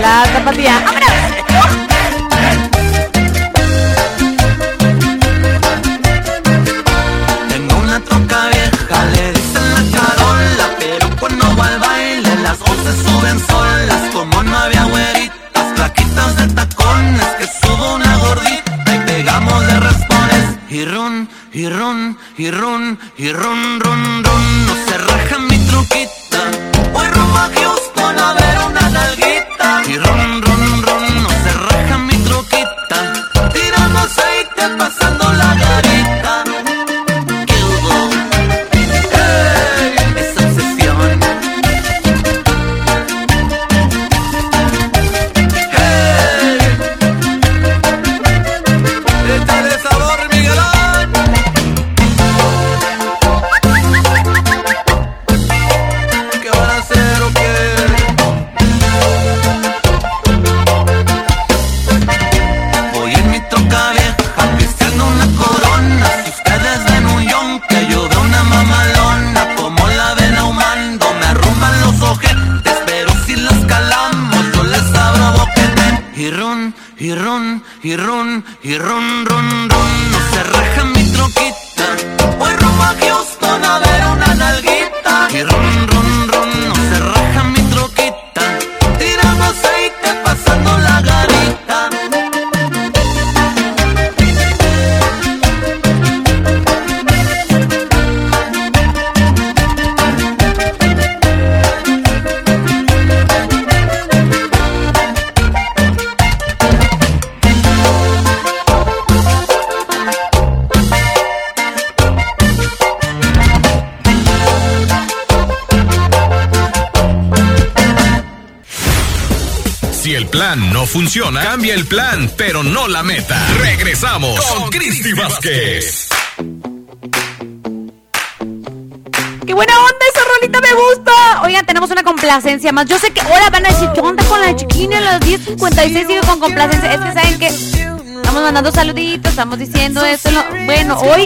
La tapatía. Tengo las voces suben solas, como no había güeritas, plaquitas de tacones, que subo una gordita y pegamos de raspones. Y run, y run, y run, y run, run, run, no se raja mi truquita. Voy rumbo funciona, cambia el plan, pero no la meta. Regresamos con Cristi Vázquez. ¡Qué buena onda! Esa rolita me gusta. Oigan, tenemos una complacencia más. Yo sé que ahora van a decir, ¿qué onda con la chiquina? A las 10.56 sigue con complacencia. Es que saben que estamos mandando saluditos, estamos diciendo esto. lo- Bueno, hoy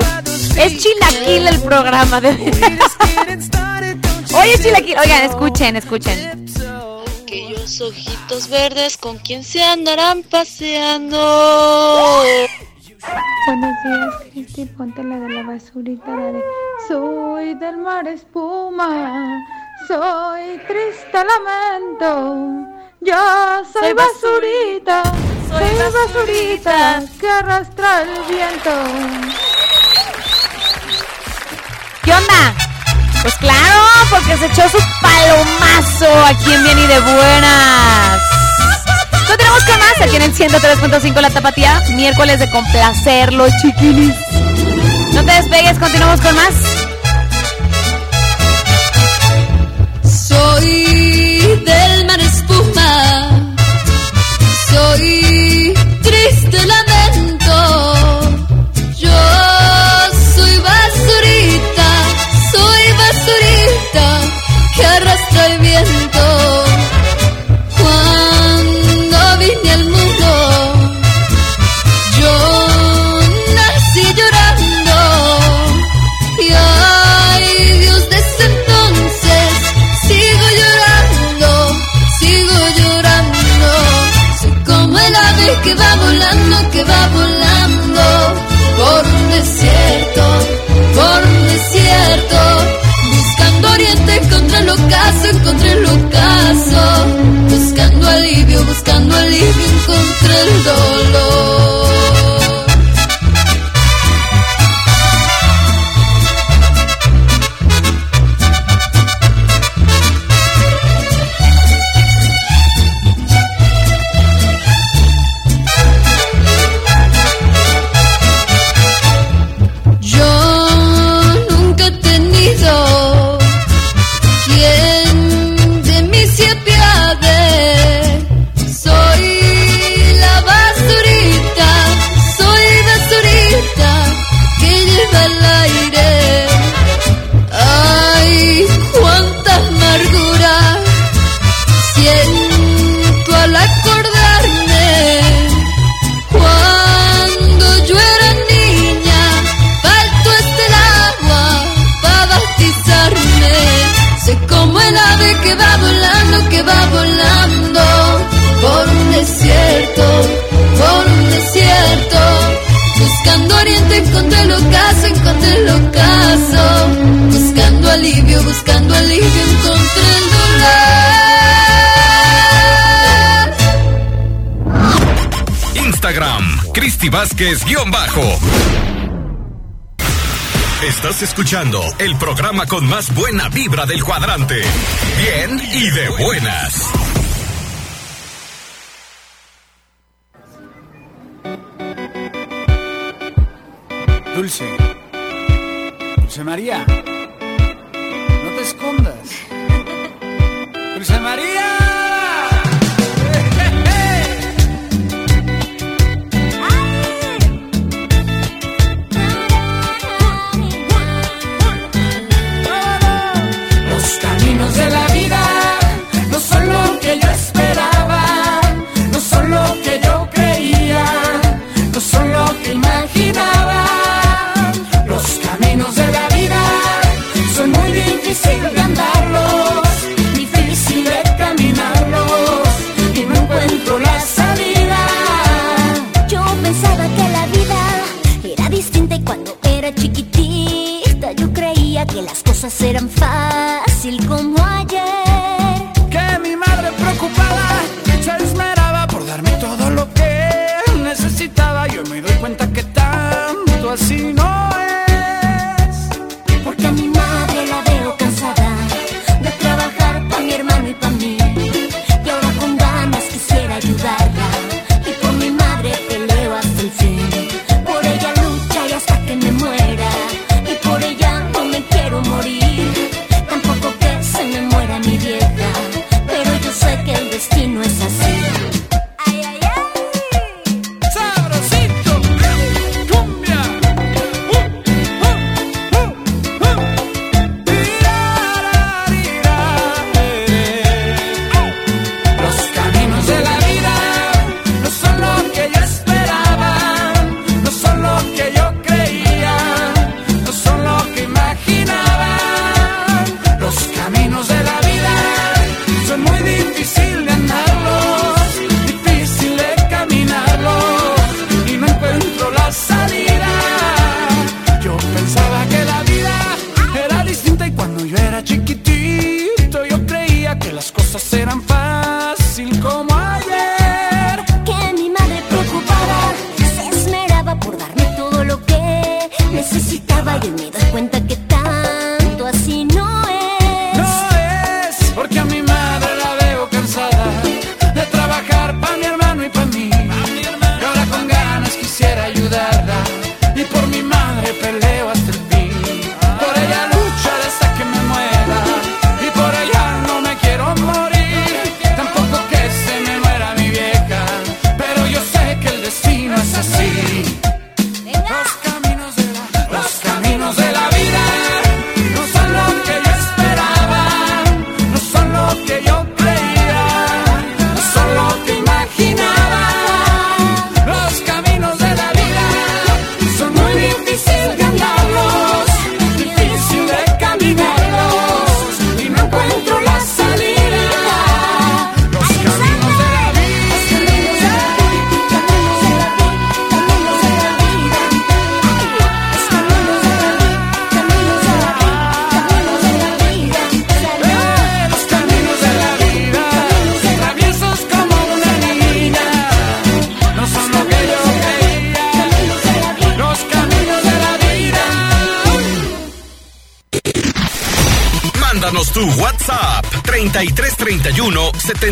es chilaquil el programa. De... hoy es chilaquil. Oigan, escuchen, escuchen. Aquellos ojitos verdes con quien se andarán paseando. Buenos días, Cristi. Ponte la de la basurita, la de Soy del mar espuma, soy triste lamento. Yo soy, Soy basurita, soy, basurita que arrastra el viento. ¿Qué onda? Pues claro, porque se echó su palomazo aquí en Bien de Buenas. Continuamos con más aquí en el 103.5 La Tapatía. Miércoles de complacerlo, chiquinis. No te despegues, continuamos con más. Soy del mar espuma, soy triste lamento. encontré el ocaso. Buscando alivio, buscando alivio, encontré el dolor. alivio, buscando alivio encontré. Instagram, Cristi Vázquez, guion bajo. Estás escuchando el programa con más buena vibra del cuadrante. Bien y de buenas. Dulce. Dulce María. Onunla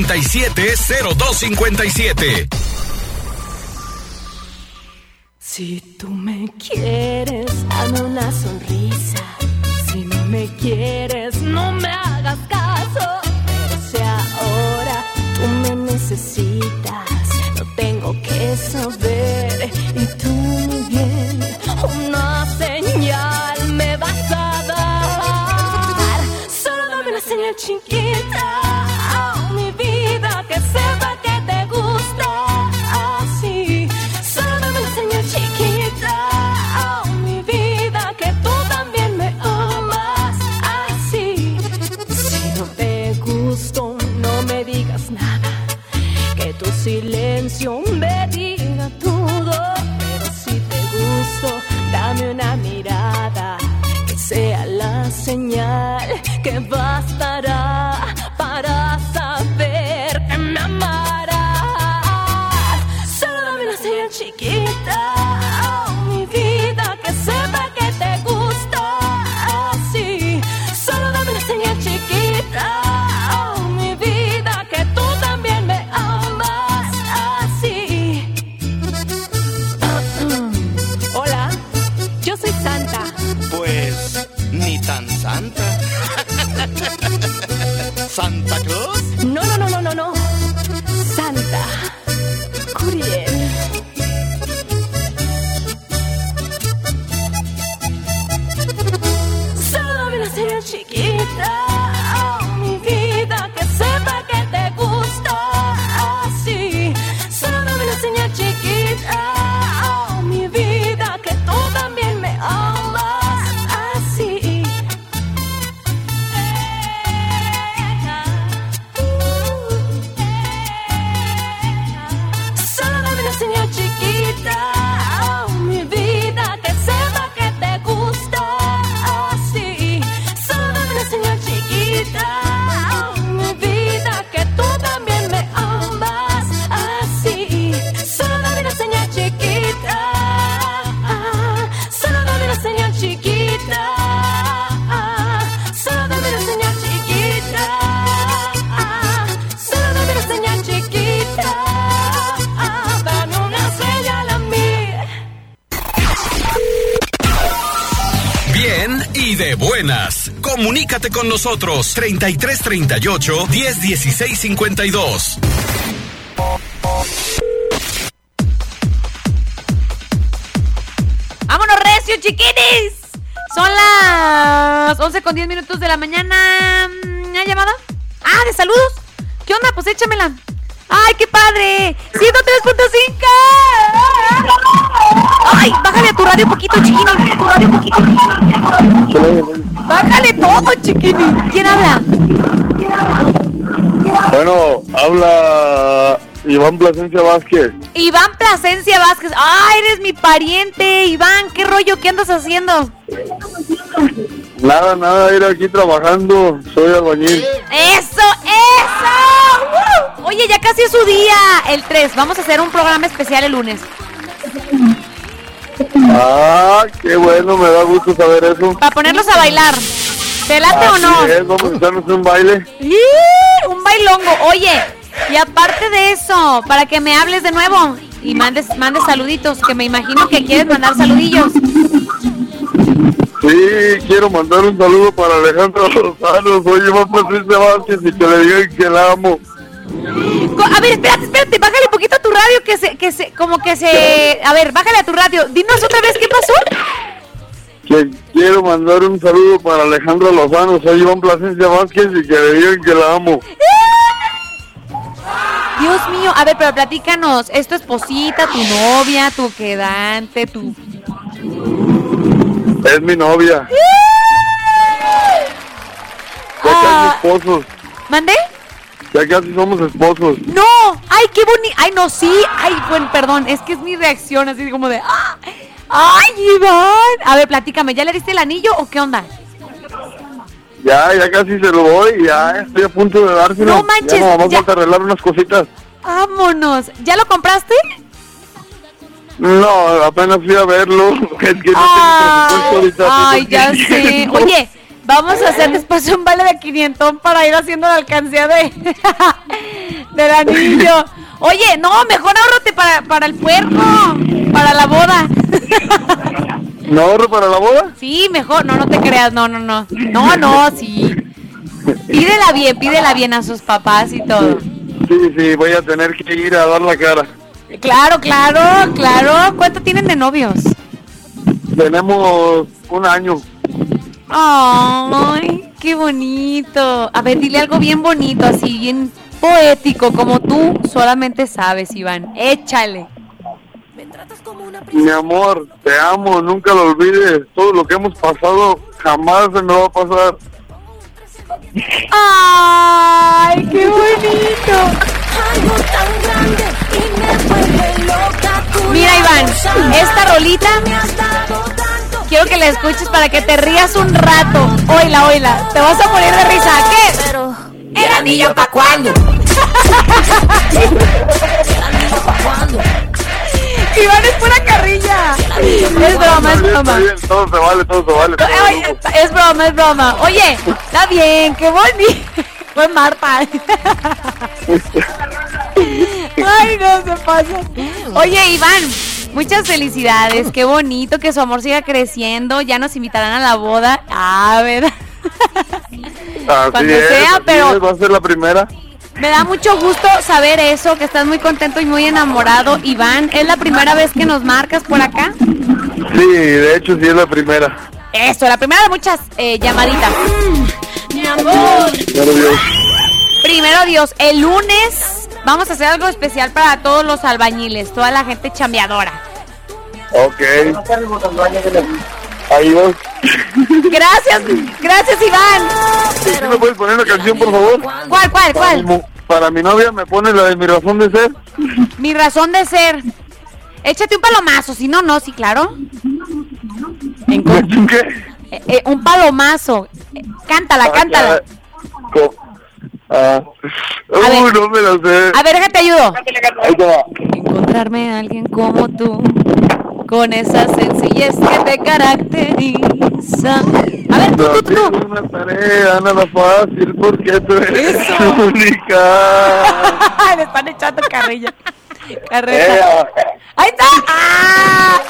57 0257. Comunícate con nosotros 33 38 10 16 52. ¡Vámonos, recio, chiquinis! Son las 11 con 10 minutos de la mañana. Mm, ¿Hay llamada? Ah, de saludos. ¿Qué onda? Pues échamela. ¡Ay, qué padre! ¡103.5! ¡Ay! Bájale a tu radio un poquito, chiquini. Tu radio un poquito. Todo, chiquini. ¿Quién habla? Bueno, habla Iván Plasencia Vázquez. Iván Plasencia Vázquez. ¡Ah, eres mi pariente! Iván, ¿qué rollo? ¿Qué andas haciendo? Nada, nada, ir aquí trabajando. Soy albañil. ¡Eso, eso! Oye, ya casi es su día, el 3. Vamos a hacer un programa especial el lunes. Ah, qué bueno, me da gusto saber eso. Para ponerlos a bailar. ¿Te late o no? Es, vamos a echarnos un baile. ¡Y! Un bailongo. Oye, y aparte de eso, para que me hables de nuevo y mandes, mandes saluditos, que me imagino que quieres mandar saludillos. Sí, quiero mandar un saludo para Alejandro Lozano. Soy Iván Plasencia Vázquez y que le digan que la amo. A ver, espérate, espérate, bájale un poquito a tu radio que se, que se, como que se, a ver, bájale a tu radio. Dinos otra vez qué pasó. Que quiero mandar un saludo para Alejandro Lozano. Soy Iván Plasencia Vázquez y que le digan que la amo. Dios mío, a ver, pero platícanos, ¿es tu esposita, tu novia, tu quedante, tu... Es mi novia. Ya Ah. casi esposos. ¿Mandé? Ya casi somos esposos. ¡No! ¡Ay, qué bonito! ¡Ay, no, sí! ¡Ay, bueno, perdón! Es que es mi reacción así como de... ¡ah! ¡Ay, Iván! A ver, platícame, ¿ya le diste el anillo o qué onda? Ya, ya casi se lo doy. Ya estoy a punto de dárselo. No manches, Ya nomás ya. falta arreglar unas cositas. ¡Vámonos! ¿Ya lo compraste? No, apenas fui a verlo. Es que no Ah, tengo. Ay, ya sé. Oye, vamos a hacer después un vale de 500 para ir haciendo la alcancía de del anillo. Oye, no, mejor ahorrate para, para el puerco, para la boda. ¿No ahorro para la boda? Sí, mejor, no, no te creas, no, no, no. No, no, sí. Pídela bien, pídela bien a sus papás y todo. Sí, sí, voy a tener que ir a dar la cara. Claro, claro, claro. ¿Cuánto tienen de novios? Tenemos un año. Ay, qué bonito. A ver, dile algo bien bonito, así, bien poético, como tú solamente sabes, Iván. Échale. Mi amor, te amo, nunca lo olvides. Todo lo que hemos pasado jamás se me va a pasar. ¡Ay, qué bonito! Mira, Iván, esta rolita quiero que la escuches para que te rías un rato. Oila, oila, te vas a morir de risa. ¿Qué? Pero, ¿el anillo pa' cuándo? Iván es pura carrilla. Es broma, es broma. Todo se vale, todo se vale. es broma, es broma. Oye, está bien, qué bonito. Fue Marta. Ay, no se pasa. Oye, Iván, Muchas felicidades, qué bonito que su amor siga creciendo. Ya nos invitarán a la boda. A ver. Así Cuando es, sea, así pero- es, va a ser la primera. Me da mucho gusto saber eso, que estás muy contento y muy enamorado. Iván, ¿es la primera vez que nos marcas por acá? Sí, de hecho sí es la primera. Eso, la primera de muchas eh, llamaditas. Mi amor. Pero Dios. Primero Dios, el lunes vamos a hacer algo especial para todos los albañiles, toda la gente chambeadora. Ok. Ahí vas. Gracias, gracias Iván. ¿Sí me puedes poner la canción, por favor? ¿Cuál, cuál, Para mi, cuál? para mi novia me pone la de mi razón de ser. Mi razón de ser. Échate un palomazo, si no, no, sí, claro. ¿Qué? Eh, eh, un palomazo. Cántala, cántala. Co- Ah. Uy, no me la sé. A ver, déjate ayudo. Ahí te va. Encontrarme a alguien como tú, con esa sencillez que te caracteriza. A ver, tú, tú, tú. No es una tarea nada fácil porque tú eres Eso. única. Le están echando carrilla. Carreta. Ahí está. ¡Ah!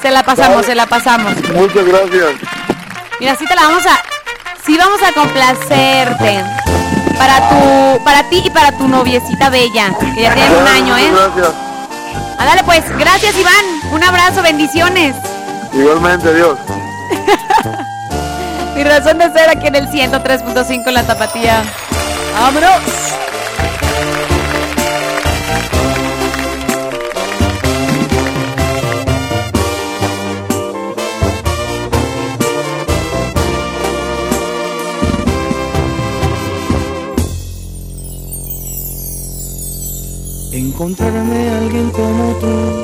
Se la pasamos, se la pasamos. Muchas gracias. Mira, sí te la vamos a, sí vamos a complacerte. Para tu, para ti y para tu noviecita bella, que ya tiene un año, ¿eh? Gracias. Ándale pues, gracias Iván, un abrazo, bendiciones. Igualmente, adiós. Mi razón de ser aquí en el 103.5 La Tapatía. ¡Vámonos! Encontrarme a alguien como tú,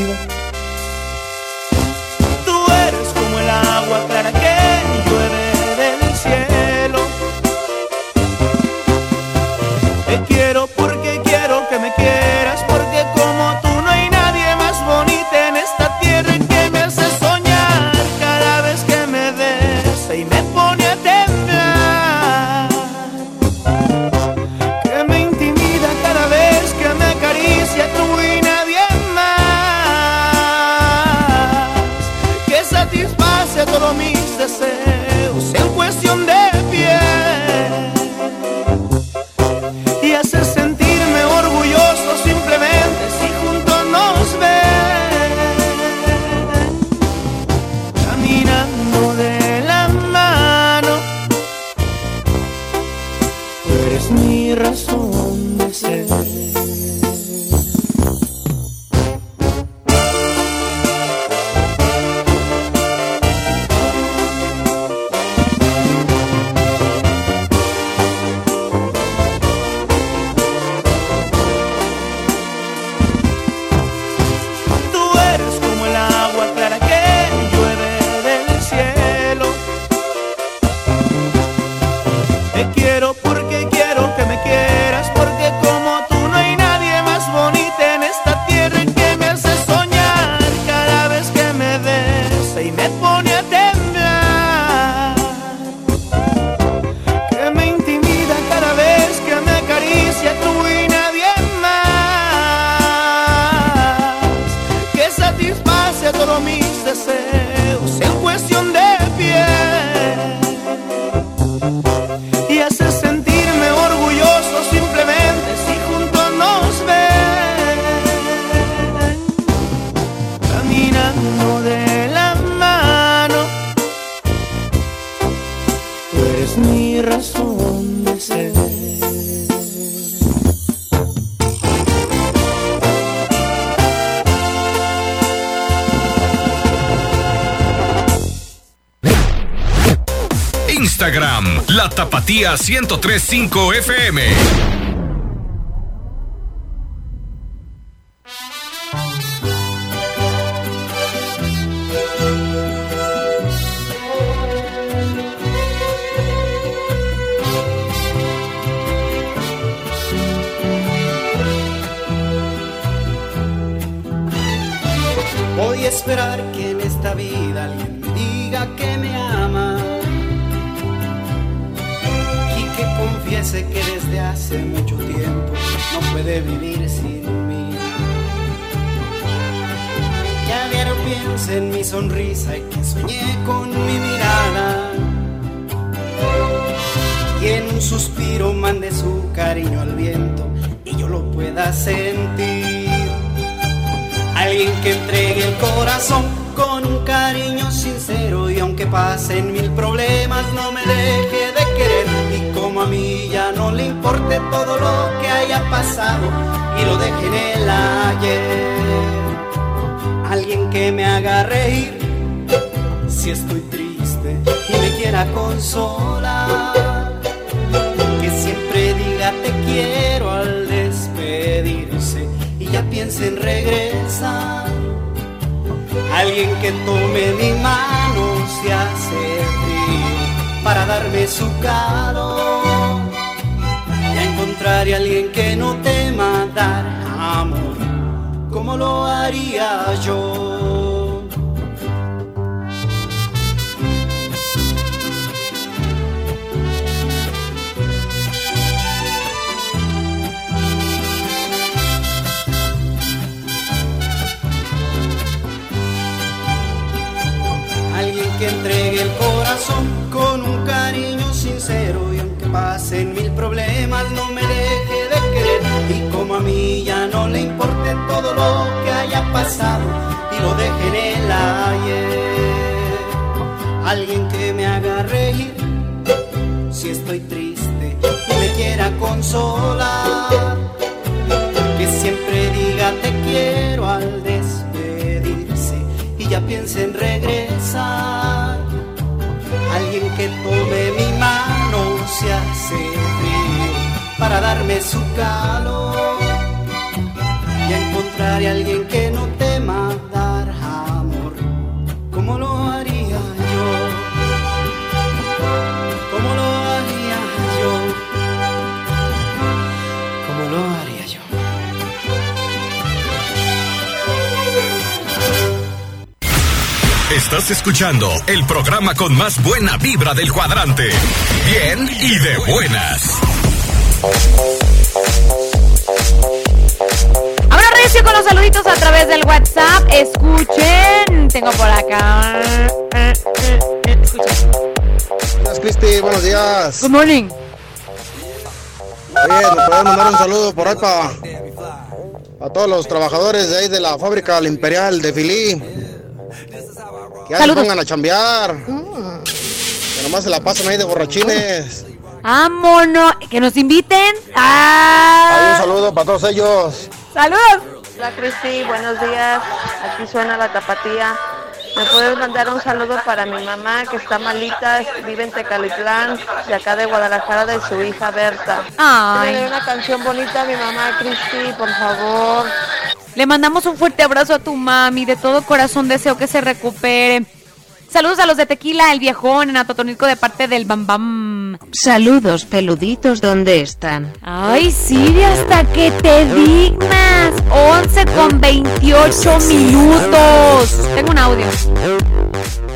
Instagram, La Tapatía 1035 FM. Sonrisa y que soñé con mi mirada y en un suspiro mande su cariño al viento y yo lo pueda sentir. Alguien que entregue el corazón con un cariño sincero y aunque pasen mil problemas no me deje de querer y como a mí ya no le importe todo lo que haya pasado y lo deje en el ayer. Alguien que me haga reír si estoy triste y me quiera consolar. Que siempre diga te quiero al despedirse y ya piense en regresar. Alguien que tome mi mano si hace frío para darme su calor. Ya encontraré a alguien que no tema dar amor lo haría yo. Alguien que entregue el corazón con un cariño sincero y aunque pasen mil problemas no me deje a mí ya no le importe todo lo que haya pasado y lo deje en el ayer. Alguien que me haga reír si estoy triste y me quiera consolar. Que siempre diga te quiero al despedirse y ya piense en regresar. Alguien que tome mi mano si hace frío para darme su calor. Encontraré a alguien que no tema dar amor como lo haría yo. Como lo haría yo. Como lo haría yo. Estás escuchando el programa con más buena vibra del cuadrante. Bien y de buenas. Con los saluditos a través del WhatsApp. Escuchen. Tengo por acá. Escuchen. Buenas, Cristi, buenos días. Good morning. Oye, ¿me puedes mandar un saludo por ahí para todos los trabajadores de ahí de la fábrica Imperial de Filí? Que ya se pongan a chambear. Que nomás se la pasan ahí de borrachines. Vámonos. Que nos inviten. Ahí Ah. un saludo para todos ellos. Saludos. Hola Cristi, buenos días. Aquí suena la tapatía. ¿Me puedes mandar un saludo para mi mamá que está malita, vive en Tecalitlán, de acá de Guadalajara, de su hija Berta? Ay. Una canción bonita a mi mamá Cristi, por favor. Le mandamos un fuerte abrazo a tu mami. De todo corazón deseo que se recupere. Saludos a los de Tequila, el viejón, en Atotonilco de parte del Bam Bam. Saludos peluditos, ¿dónde están? Ay, Siri, hasta que te dignas. 11 con 28 minutos. Tengo un audio.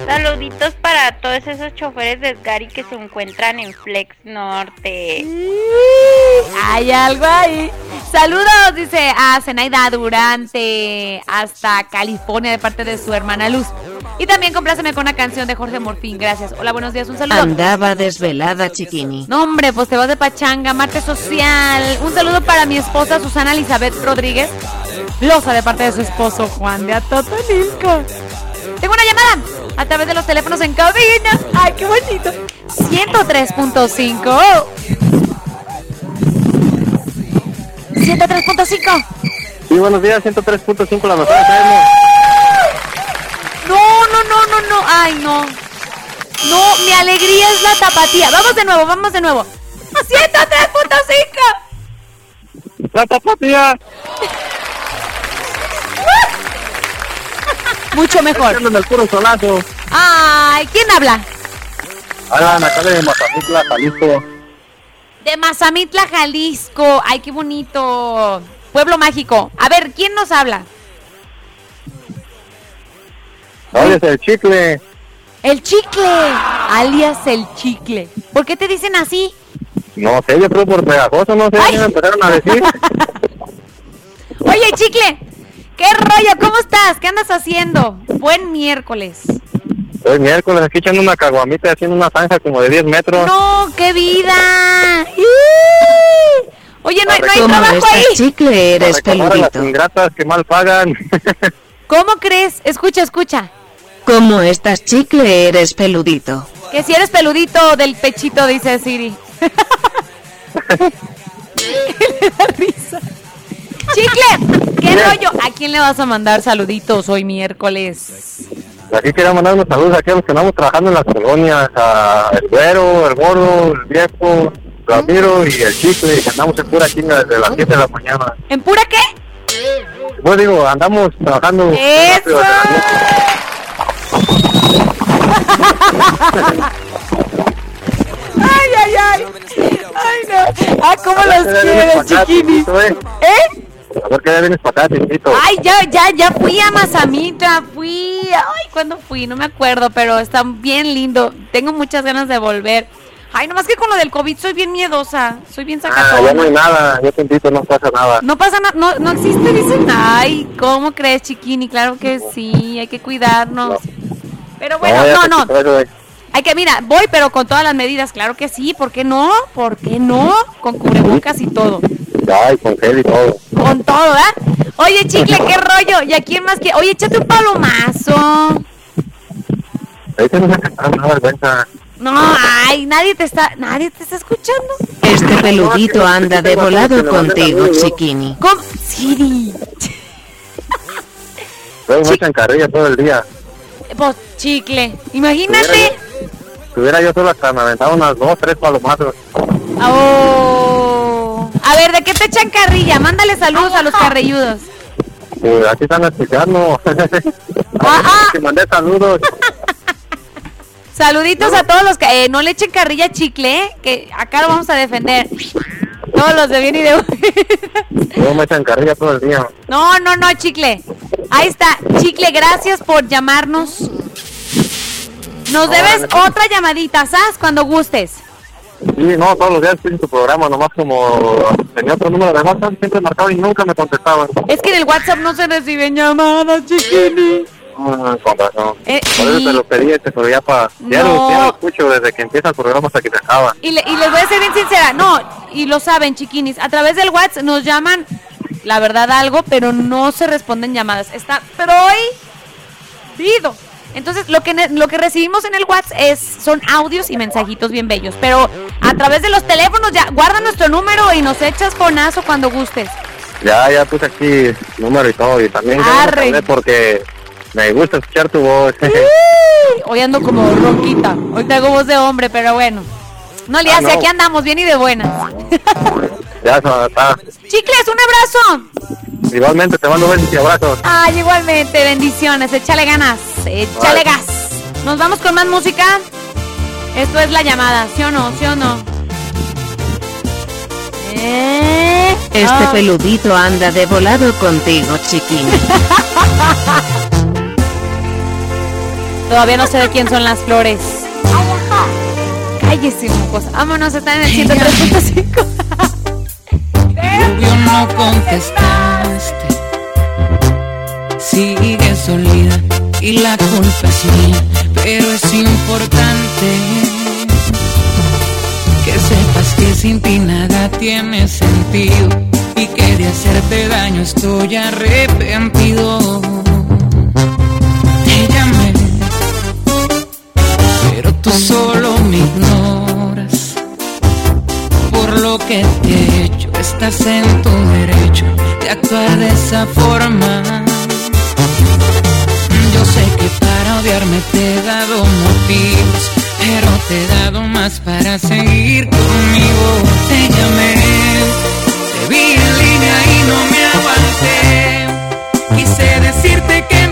Saluditos para todos esos choferes de Sgari que se encuentran en Flex Norte. Hay algo ahí. Saludos, dice a Zenaida Durante, hasta California, de parte de su hermana Luz. Y también compláceme con una canción de Jorge Morfín. Gracias. Hola, buenos días. Un saludo. Andaba desvelada, chiquini. No, hombre, pues te vas de pachanga, martes social. Un saludo para mi esposa Susana Elizabeth Rodríguez, losa de parte de su esposo Juan de Atotonilco. Tengo una llamada a través de los teléfonos en cabina. ¡Ay, qué bonito! 103.5. 103.5. Sí, buenos días, 103.5 la mejor. No, no, no, no, no. Ay, no. No, mi alegría es la tapatía. Vamos de nuevo, vamos de nuevo. 103.5. La tapatía. Mucho mejor. En el puro solazo. Ay, ¿quién habla? Hablan acá de Mazamitla, Jalisco. De Mazamitla, Jalisco. Ay, qué bonito. Pueblo mágico. A ver, ¿quién nos habla? Es el chicle. El chicle, alias el chicle. ¿Por qué te dicen así? No sé, yo creo por pegajoso, no sé, ya me empezaron a decir. Oye, chicle, ¿qué rollo? ¿Cómo estás? ¿Qué andas haciendo? Buen miércoles. Hoy miércoles aquí echando una caguamita y haciendo una zanja como de 10 metros. No, qué vida. Oye, no, hay- no hay Como trabajo estás ahí. chicle, eres las peludito. ingratas que mal pagan. ¿Cómo crees? Escucha, escucha. Como estás chicle, eres peludito. Que si eres peludito del pechito, dice Siri. le da risa. Chicle, ¿A quién le vas a mandar saluditos hoy miércoles? Aquí quería mandar unos saludos aquí a los que andamos trabajando en las colonias, a el güero, el gordo, el viejo, Ramiro y el chicle, que andamos en pura chinga desde las 7 de la mañana. ¿En pura qué? Pues digo, andamos trabajando 10. Ay, ay, ay. Ay, no. Ah, ¿cómo los quieres, chiquinis? ¿Eh? A ver qué vienes para acá, chiquito. Ay, ya, ya, ya fui a Mazamita, fui. Ay, ¿cuándo fui? No me acuerdo, pero está bien lindo. Tengo muchas ganas de volver. Ay, nomás que con lo del COVID soy bien miedosa, soy bien Ah, ya no hay sacatona. nada, invito, no pasa nada. No pasa nada, no, no existe, dicen. Ay, ¿cómo crees, chiquini? Claro que sí, hay que cuidarnos. Pero bueno, ya no, no. eh. Hay que, mira, voy, pero con todas las medidas, claro que sí. ¿Por qué no? ¿Por qué no? Con cubrebocas y todo. Ya, y con gel y todo. Con todo, ¿verdad? Oye, chicle, qué rollo. ¿Y a quién más que? Oye, échate un palomazo. No me cantar nada, vergüenza. No, ay, nadie te está, nadie te está escuchando. Este peludito anda de volado contigo, chiquini. ¿Cómo? Siri. Luego me echan carrilla todo el día. Pues, chicle, imagínate. Si hubiera yo solo hasta me aventaba unas dos, tres palomazos. Oh. A ver, ¿de qué te echan carrilla? Mándale saludos a los carrilludos. Pues aquí están escuchando. Ah, Te mandé saludos. Saluditos a todos los que eh, no le echen carrilla chicle, ¿eh? que acá lo vamos a defender. Todos los de bien y de Luego me echan carrilla todo el día. No, no, no, chicle. Ahí está, chicle, gracias por llamarnos. Nos debes otra llamadita, ¿sabes? Cuando gustes. Sí, no, todos los días estoy en tu programa, nomás como tenía otro número de WhatsApp, siempre marcaba y nunca me contestaban. Es que en el WhatsApp no se reciben llamadas, chiquini. Ah, con razón. Eh, Por eso y- te lo pedí, este, pero ya, pa, ya, No. lo, ya lo escucho desde que empieza el programa hasta que se acaba. Y, le- y les voy a ser bien sincera, no, y lo saben, chiquinis, a través del WhatsApp nos llaman, la verdad, algo, pero no se responden llamadas. Está prohibido. Entonces, lo que, lo que recibimos en el WhatsApp es, son audios y mensajitos bien bellos, pero a través de los teléfonos ya, guarda nuestro número y nos echas fonazo cuando gustes. Ya, ya puse aquí número y todo, y también Arre. porque me gusta escuchar tu voz. Hoy ando como ronquita, hoy tengo voz de hombre, pero bueno. No le Ah, hace, no. aquí andamos bien y de buenas. Ya, eso está. Chicles, un abrazo. Igualmente, te mando besos y abrazos. Ay, igualmente, bendiciones, échale ganas, échale Bye. gas. Nos vamos con más música. Esto es la llamada, ¿sí o no? ¿Sí o no? Eh, Este ah. peludito anda de volado contigo, chiquini. Todavía no sé de quién son las flores. Cállese, mocosa. Vámonos, está en el 103.5. Obvio no contestaste. Sigues dolida y la culpa es mía, pero es importante que sepas que sin ti nada tiene sentido y que de hacerte daño estoy arrepentido. Te llamé, pero tú solo me ignoras lo que te he hecho. Estás en tu derecho de actuar de esa forma. Yo sé que para odiarme te he dado motivos, pero te he dado más para seguir conmigo. Te llamé, te vi en línea y no me aguanté. Quise decirte que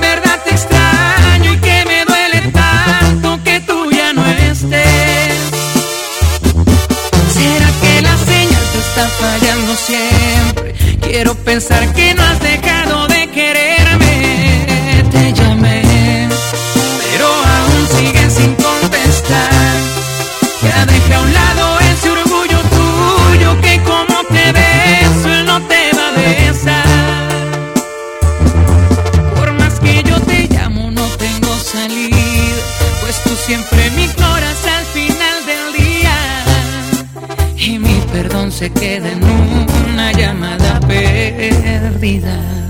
Quiero pensar que no has dejado de quererme. Te llamé, pero aún sigues sin contestar. Ya dejé a un lado ese orgullo tuyo que como te beso no te va a besar. Por más que yo te llamo no tengo salida, pues tú siempre me ignoras al final del día y mi perdón se queda perdida.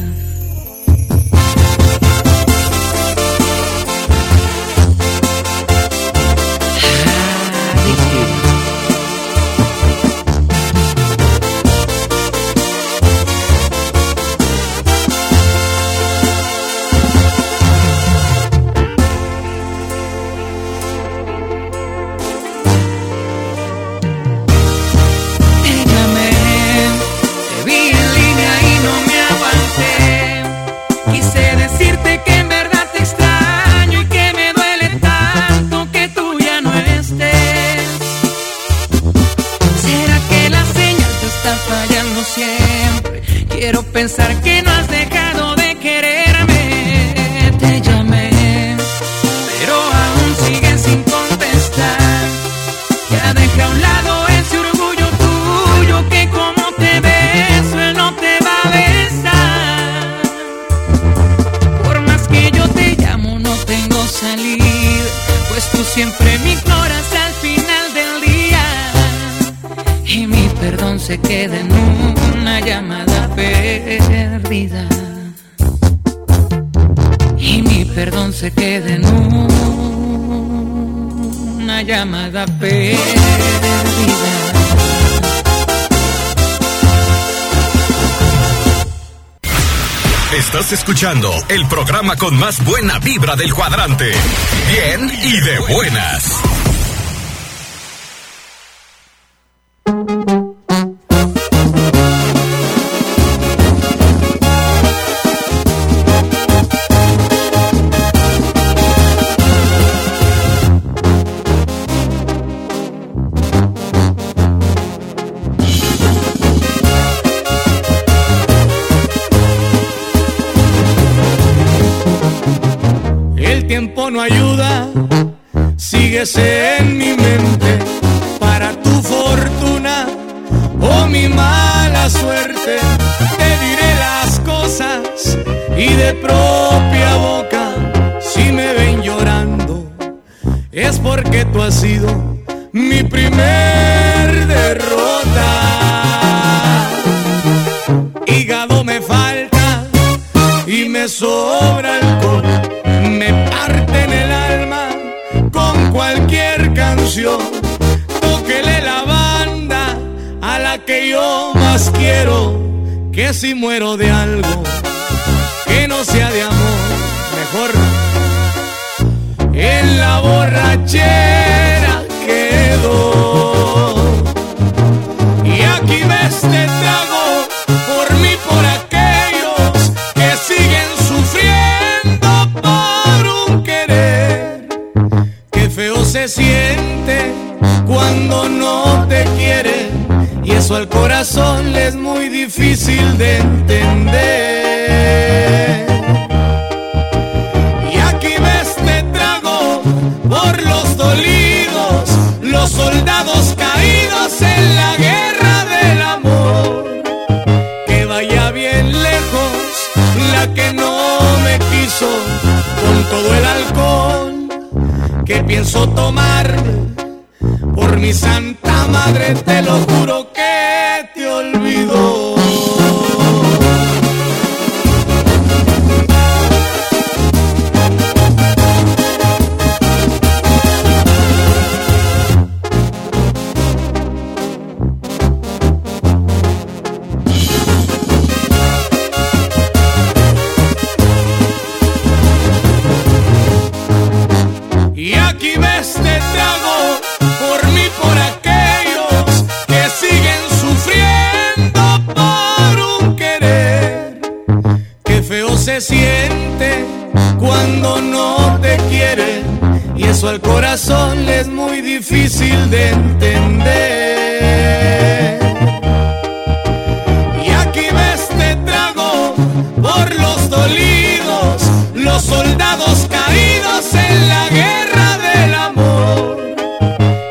perdón se queda en una llamada perdida. Y mi perdón se quede en una llamada perdida. Estás escuchando el programa con más buena vibra del cuadrante. Bien y de buenas. en mí. al corazón le es muy difícil de entender. Y aquí ves te trago por los dolidos, los soldados caídos en la guerra del amor.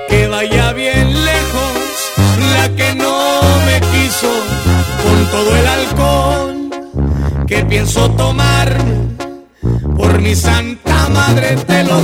Que vaya bien lejos la que no me quiso con todo el alcohol que pienso tomar por mi santa madre te lo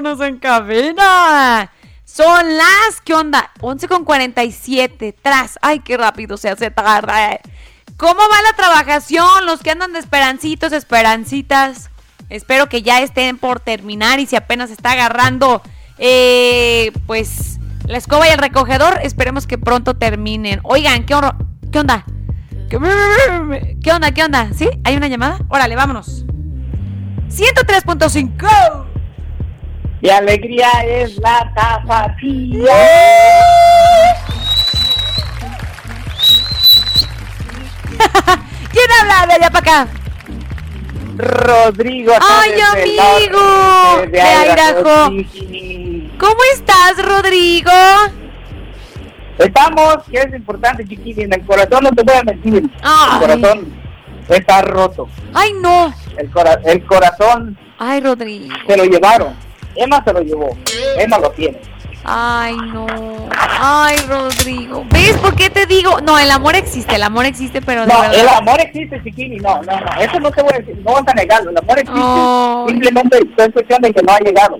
en cabina. Son las, ¿qué onda? 11 con 47, tras. Ay, qué rápido se hace tarde. ¿Cómo va la trabajación? Los que andan de esperancitos, esperancitas. Espero que ya estén por terminar y si apenas está agarrando, eh, pues, la escoba y el recogedor, esperemos que pronto terminen. Oigan, ¿qué, ¿qué onda? ¿Qué, ¿Qué onda? ¿Qué onda? ¿Sí? ¿Hay una llamada? Órale, vámonos. 103.5. Mi alegría es la tapatía. ¿Quién habla de allá para acá? Rodrigo. ¡Ay, amigo! De sí. ¿Cómo estás, Rodrigo? Estamos, que es importante, chiquini, en el corazón no te voy a mentir. Ay. El corazón está roto. ¡Ay, no! El, cora- el corazón ¡Ay, Rodrigo! se lo llevaron. Emma se lo llevó. Emma lo tiene. ¡Ay, no! ¡Ay, Rodrigo! ¿Ves por qué te digo? No, el amor existe, el amor existe, pero de No, verdad. el amor existe, chiquini. No, no, no. Eso no te voy a decir. No vas a negarlo. El amor existe. Ay. Simplemente es cuestión de que no ha llegado.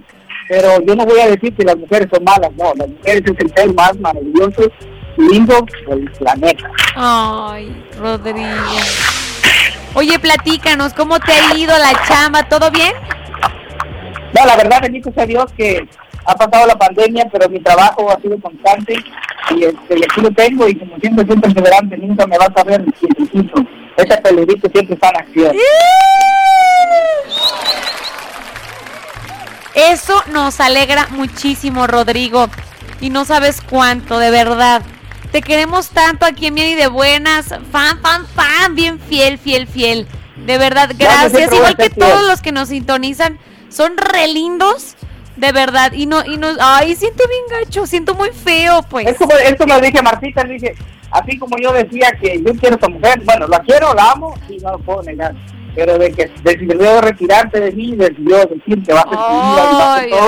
Pero yo no voy a decir que las mujeres son malas. No, las mujeres es el ser más maravilloso, lindo del planeta. Ay, Rodrigo. Oye, platícanos, ¿cómo te ha ido la chamba? ¿Todo bien? No, la verdad, bendito sea Dios que ha pasado la pandemia, pero mi trabajo ha sido constante y, este, y aquí lo tengo y como siempre soy perseverante, nunca me vas a ver quietecito. Ese peludico siempre está en acción. Eso nos alegra muchísimo, Rodrigo. Y no sabes cuánto, de verdad. Te queremos tanto aquí en Bien y de Buenas. Fan, fan, fan. Bien fiel, fiel, fiel. De verdad, Gracias, Igual que todos los que nos sintonizan. Son re lindos. De verdad. Y no, y no. Ay, siento bien gacho. Siento muy feo, pues. Es como, es como le dije a Martita, le dije, así como yo decía que yo quiero a esta mujer, bueno, la quiero, la amo y no lo puedo negar. Pero de que decidió retirarse de mí, decidió decir que va a ser su vida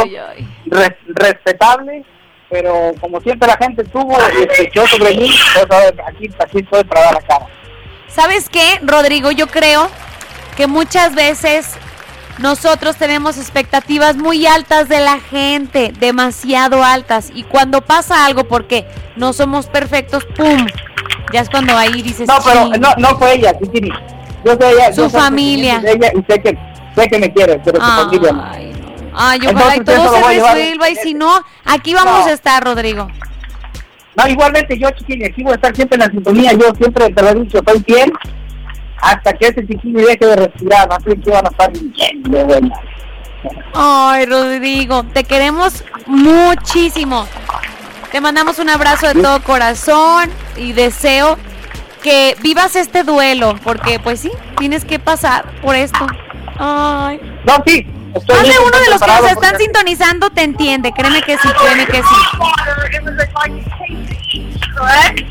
todo respetable, pero como siempre la gente tuvo y escuchó sobre mí, pues aquí, aquí estoy para dar la cara. ¿Sabes qué, Rodrigo? Yo creo que muchas veces nosotros tenemos expectativas muy altas de la gente, demasiado altas. Y cuando pasa algo porque no somos perfectos, ¡pum! Ya es cuando ahí dices, No, pero no, no fue ella, Titini. Yo sé ella, Su yo familia. ella y sé que, sé que me quiere, pero su familia no. Ay, ojalá y todo se resuelva. Y si no, aquí vamos No. a estar, Rodrigo. No, igualmente yo, chiquini, aquí voy a estar siempre en la sintonía. Yo siempre te lo he dicho, soy fiel hasta que ese chiquini deje de respirar. Así que van a estar buena. Ay, Rodrigo, te queremos muchísimo. Te mandamos un abrazo de todo corazón y deseo que vivas este duelo, porque pues sí, tienes que pasar por esto. Ay. No, sí. Estoy Más de bien uno de los que nos están porque- sintonizando te entiende, créeme que sí, créeme que sí.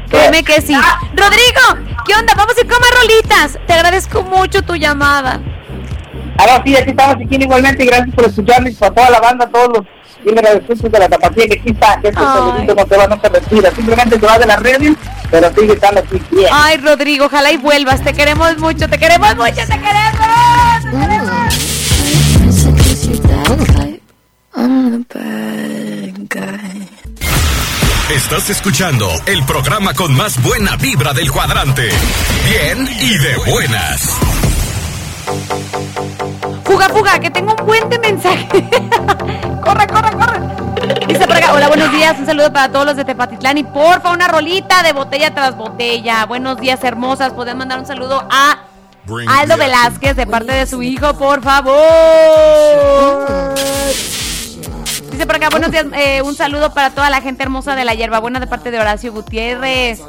Créeme que sí. Rodrigo, ¿qué onda? Vamos a ir con más rolitas. Te agradezco mucho tu llamada. Ahora sí, aquí estamos, chiquini, igualmente. y Gracias por escucharme y para toda la banda, todos los de la tapatía que aquí está. Que este no te va, no te respira. Simplemente te vas de la radio, pero sigue estando aquí bien. Ay, Rodrigo, ojalá y vuelvas. Te queremos mucho, te queremos mucho, te queremos. Te queremos. Estás escuchando el programa con más buena vibra del cuadrante. Bien y de buenas. Fuga, fuga, que tengo un buen de mensaje. corre, corre, corre. Hola, buenos días, un saludo para todos los de Tepatitlán y porfa, una rolita de botella tras botella. Buenos días, hermosas. Pueden mandar un saludo a Aldo Velázquez de parte de su hijo, por favor. Dice por acá, buenos días, eh, un saludo para toda la gente hermosa de la hierbabuena de parte de Horacio Gutiérrez.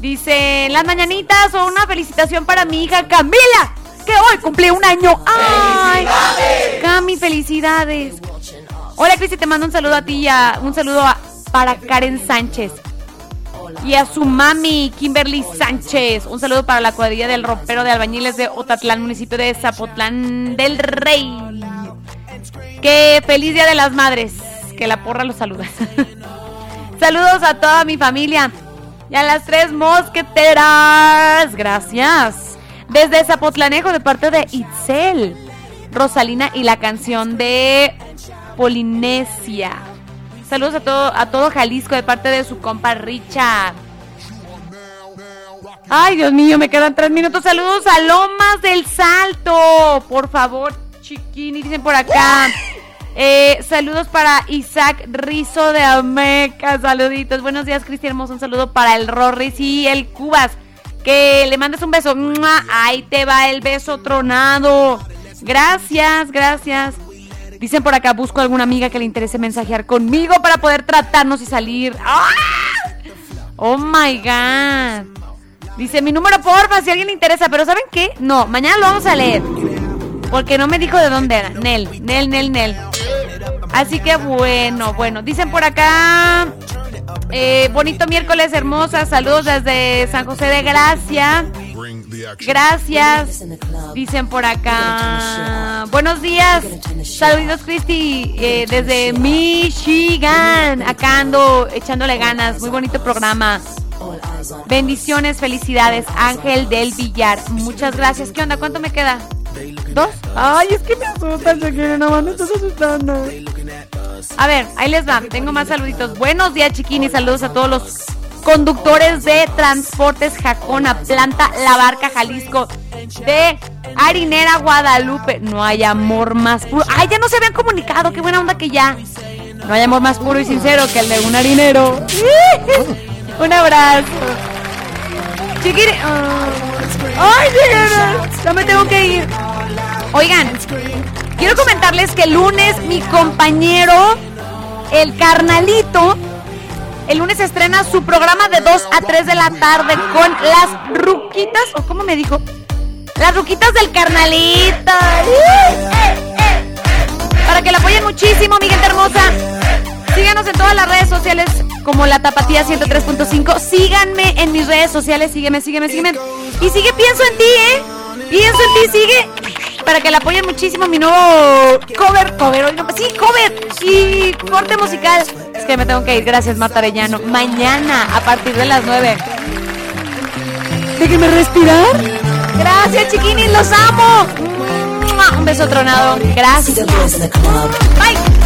Dice, las mañanitas o una felicitación para mi hija Camila, que hoy cumple un año. ¡Ay! Cami, felicidades. Hola Cristi, te mando un saludo a ti y a- un saludo a- para Karen Sánchez. Y a su mami, Kimberly Sánchez. Un saludo para la cuadrilla del ropero de albañiles de Otatlán, municipio de Zapotlán del Rey. Que feliz día de las madres. Que la porra los saluda. Saludos a toda mi familia y a las tres mosqueteras. Gracias. Desde Zapotlanejo de parte de Itzel, Rosalina y la canción de Polinesia. Saludos a todo, a todo Jalisco de parte de su compa Richard. Ay, Dios mío, me quedan tres minutos. Saludos a Lomas del Salto. Por favor, chiquini, dicen por acá. Eh, saludos para Isaac Rizo de Ameca. Saluditos. Buenos días, Cristian Hermoso. Un saludo para el Rorris y el Cubas. Que le mandes un beso. Ahí te va el beso tronado. Gracias, gracias. Dicen por acá, busco alguna amiga que le interese mensajear conmigo para poder tratarnos y salir. ¡Ah! Oh my god. Dice mi número porfa si alguien le interesa, pero ¿saben qué? No, mañana lo vamos a leer. Porque no me dijo de dónde era. Nel, Nel, Nel, Nel. Así que bueno, bueno. Dicen por acá. eh, bonito miércoles, hermosa. Saludos desde San José de Gracia. Gracias. Dicen por acá. Buenos días. Saludos, Cristi. eh, desde Michigan. Acá ando echándole ganas. Muy bonito programa. Bendiciones, felicidades. Ángel del Villar. Muchas gracias. ¿Qué onda? ¿Cuánto me queda? ¿Dos? Ay, es que me asustan, Chiquini. No me estás asustando. A ver, ahí les va. Tengo más saluditos. Buenos días, Chiquini. Saludos a todos los conductores de Transportes Jacona, Planta La Barca, Jalisco, de Harinera, Guadalupe. No hay amor más puro. Ay, ya no se habían comunicado. Qué buena onda que ya. No hay amor más puro y sincero que el de un harinero. un abrazo. Chiquini. ah. Ay. Ya me tengo que ir. Oigan, quiero comentarles que el lunes mi compañero, el carnalito, el lunes estrena su programa de 2 a 3 de la tarde con las ruquitas, o cómo me dijo, las ruquitas del carnalito. Para que la apoyen muchísimo, mi gente hermosa. Síganos en todas las redes sociales como la Tapatía 103.5. Síganme en mis redes sociales, sígueme, sígueme, sígueme. Y sigue, pienso en ti, ¿eh? Pienso en ti, sigue. Para que la apoyen muchísimo mi nuevo cover, cover, hoy no, sí, cover y corte musical. Es que me tengo que ir, gracias Marta Arellano. Mañana a partir de las 9. Déjenme respirar. Gracias, chiquinis, los amo. Un beso tronado. Gracias. Bye.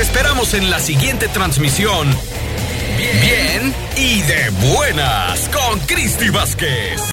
Esperamos en la siguiente transmisión. Bien, bien y de buenas con Cristi Vázquez.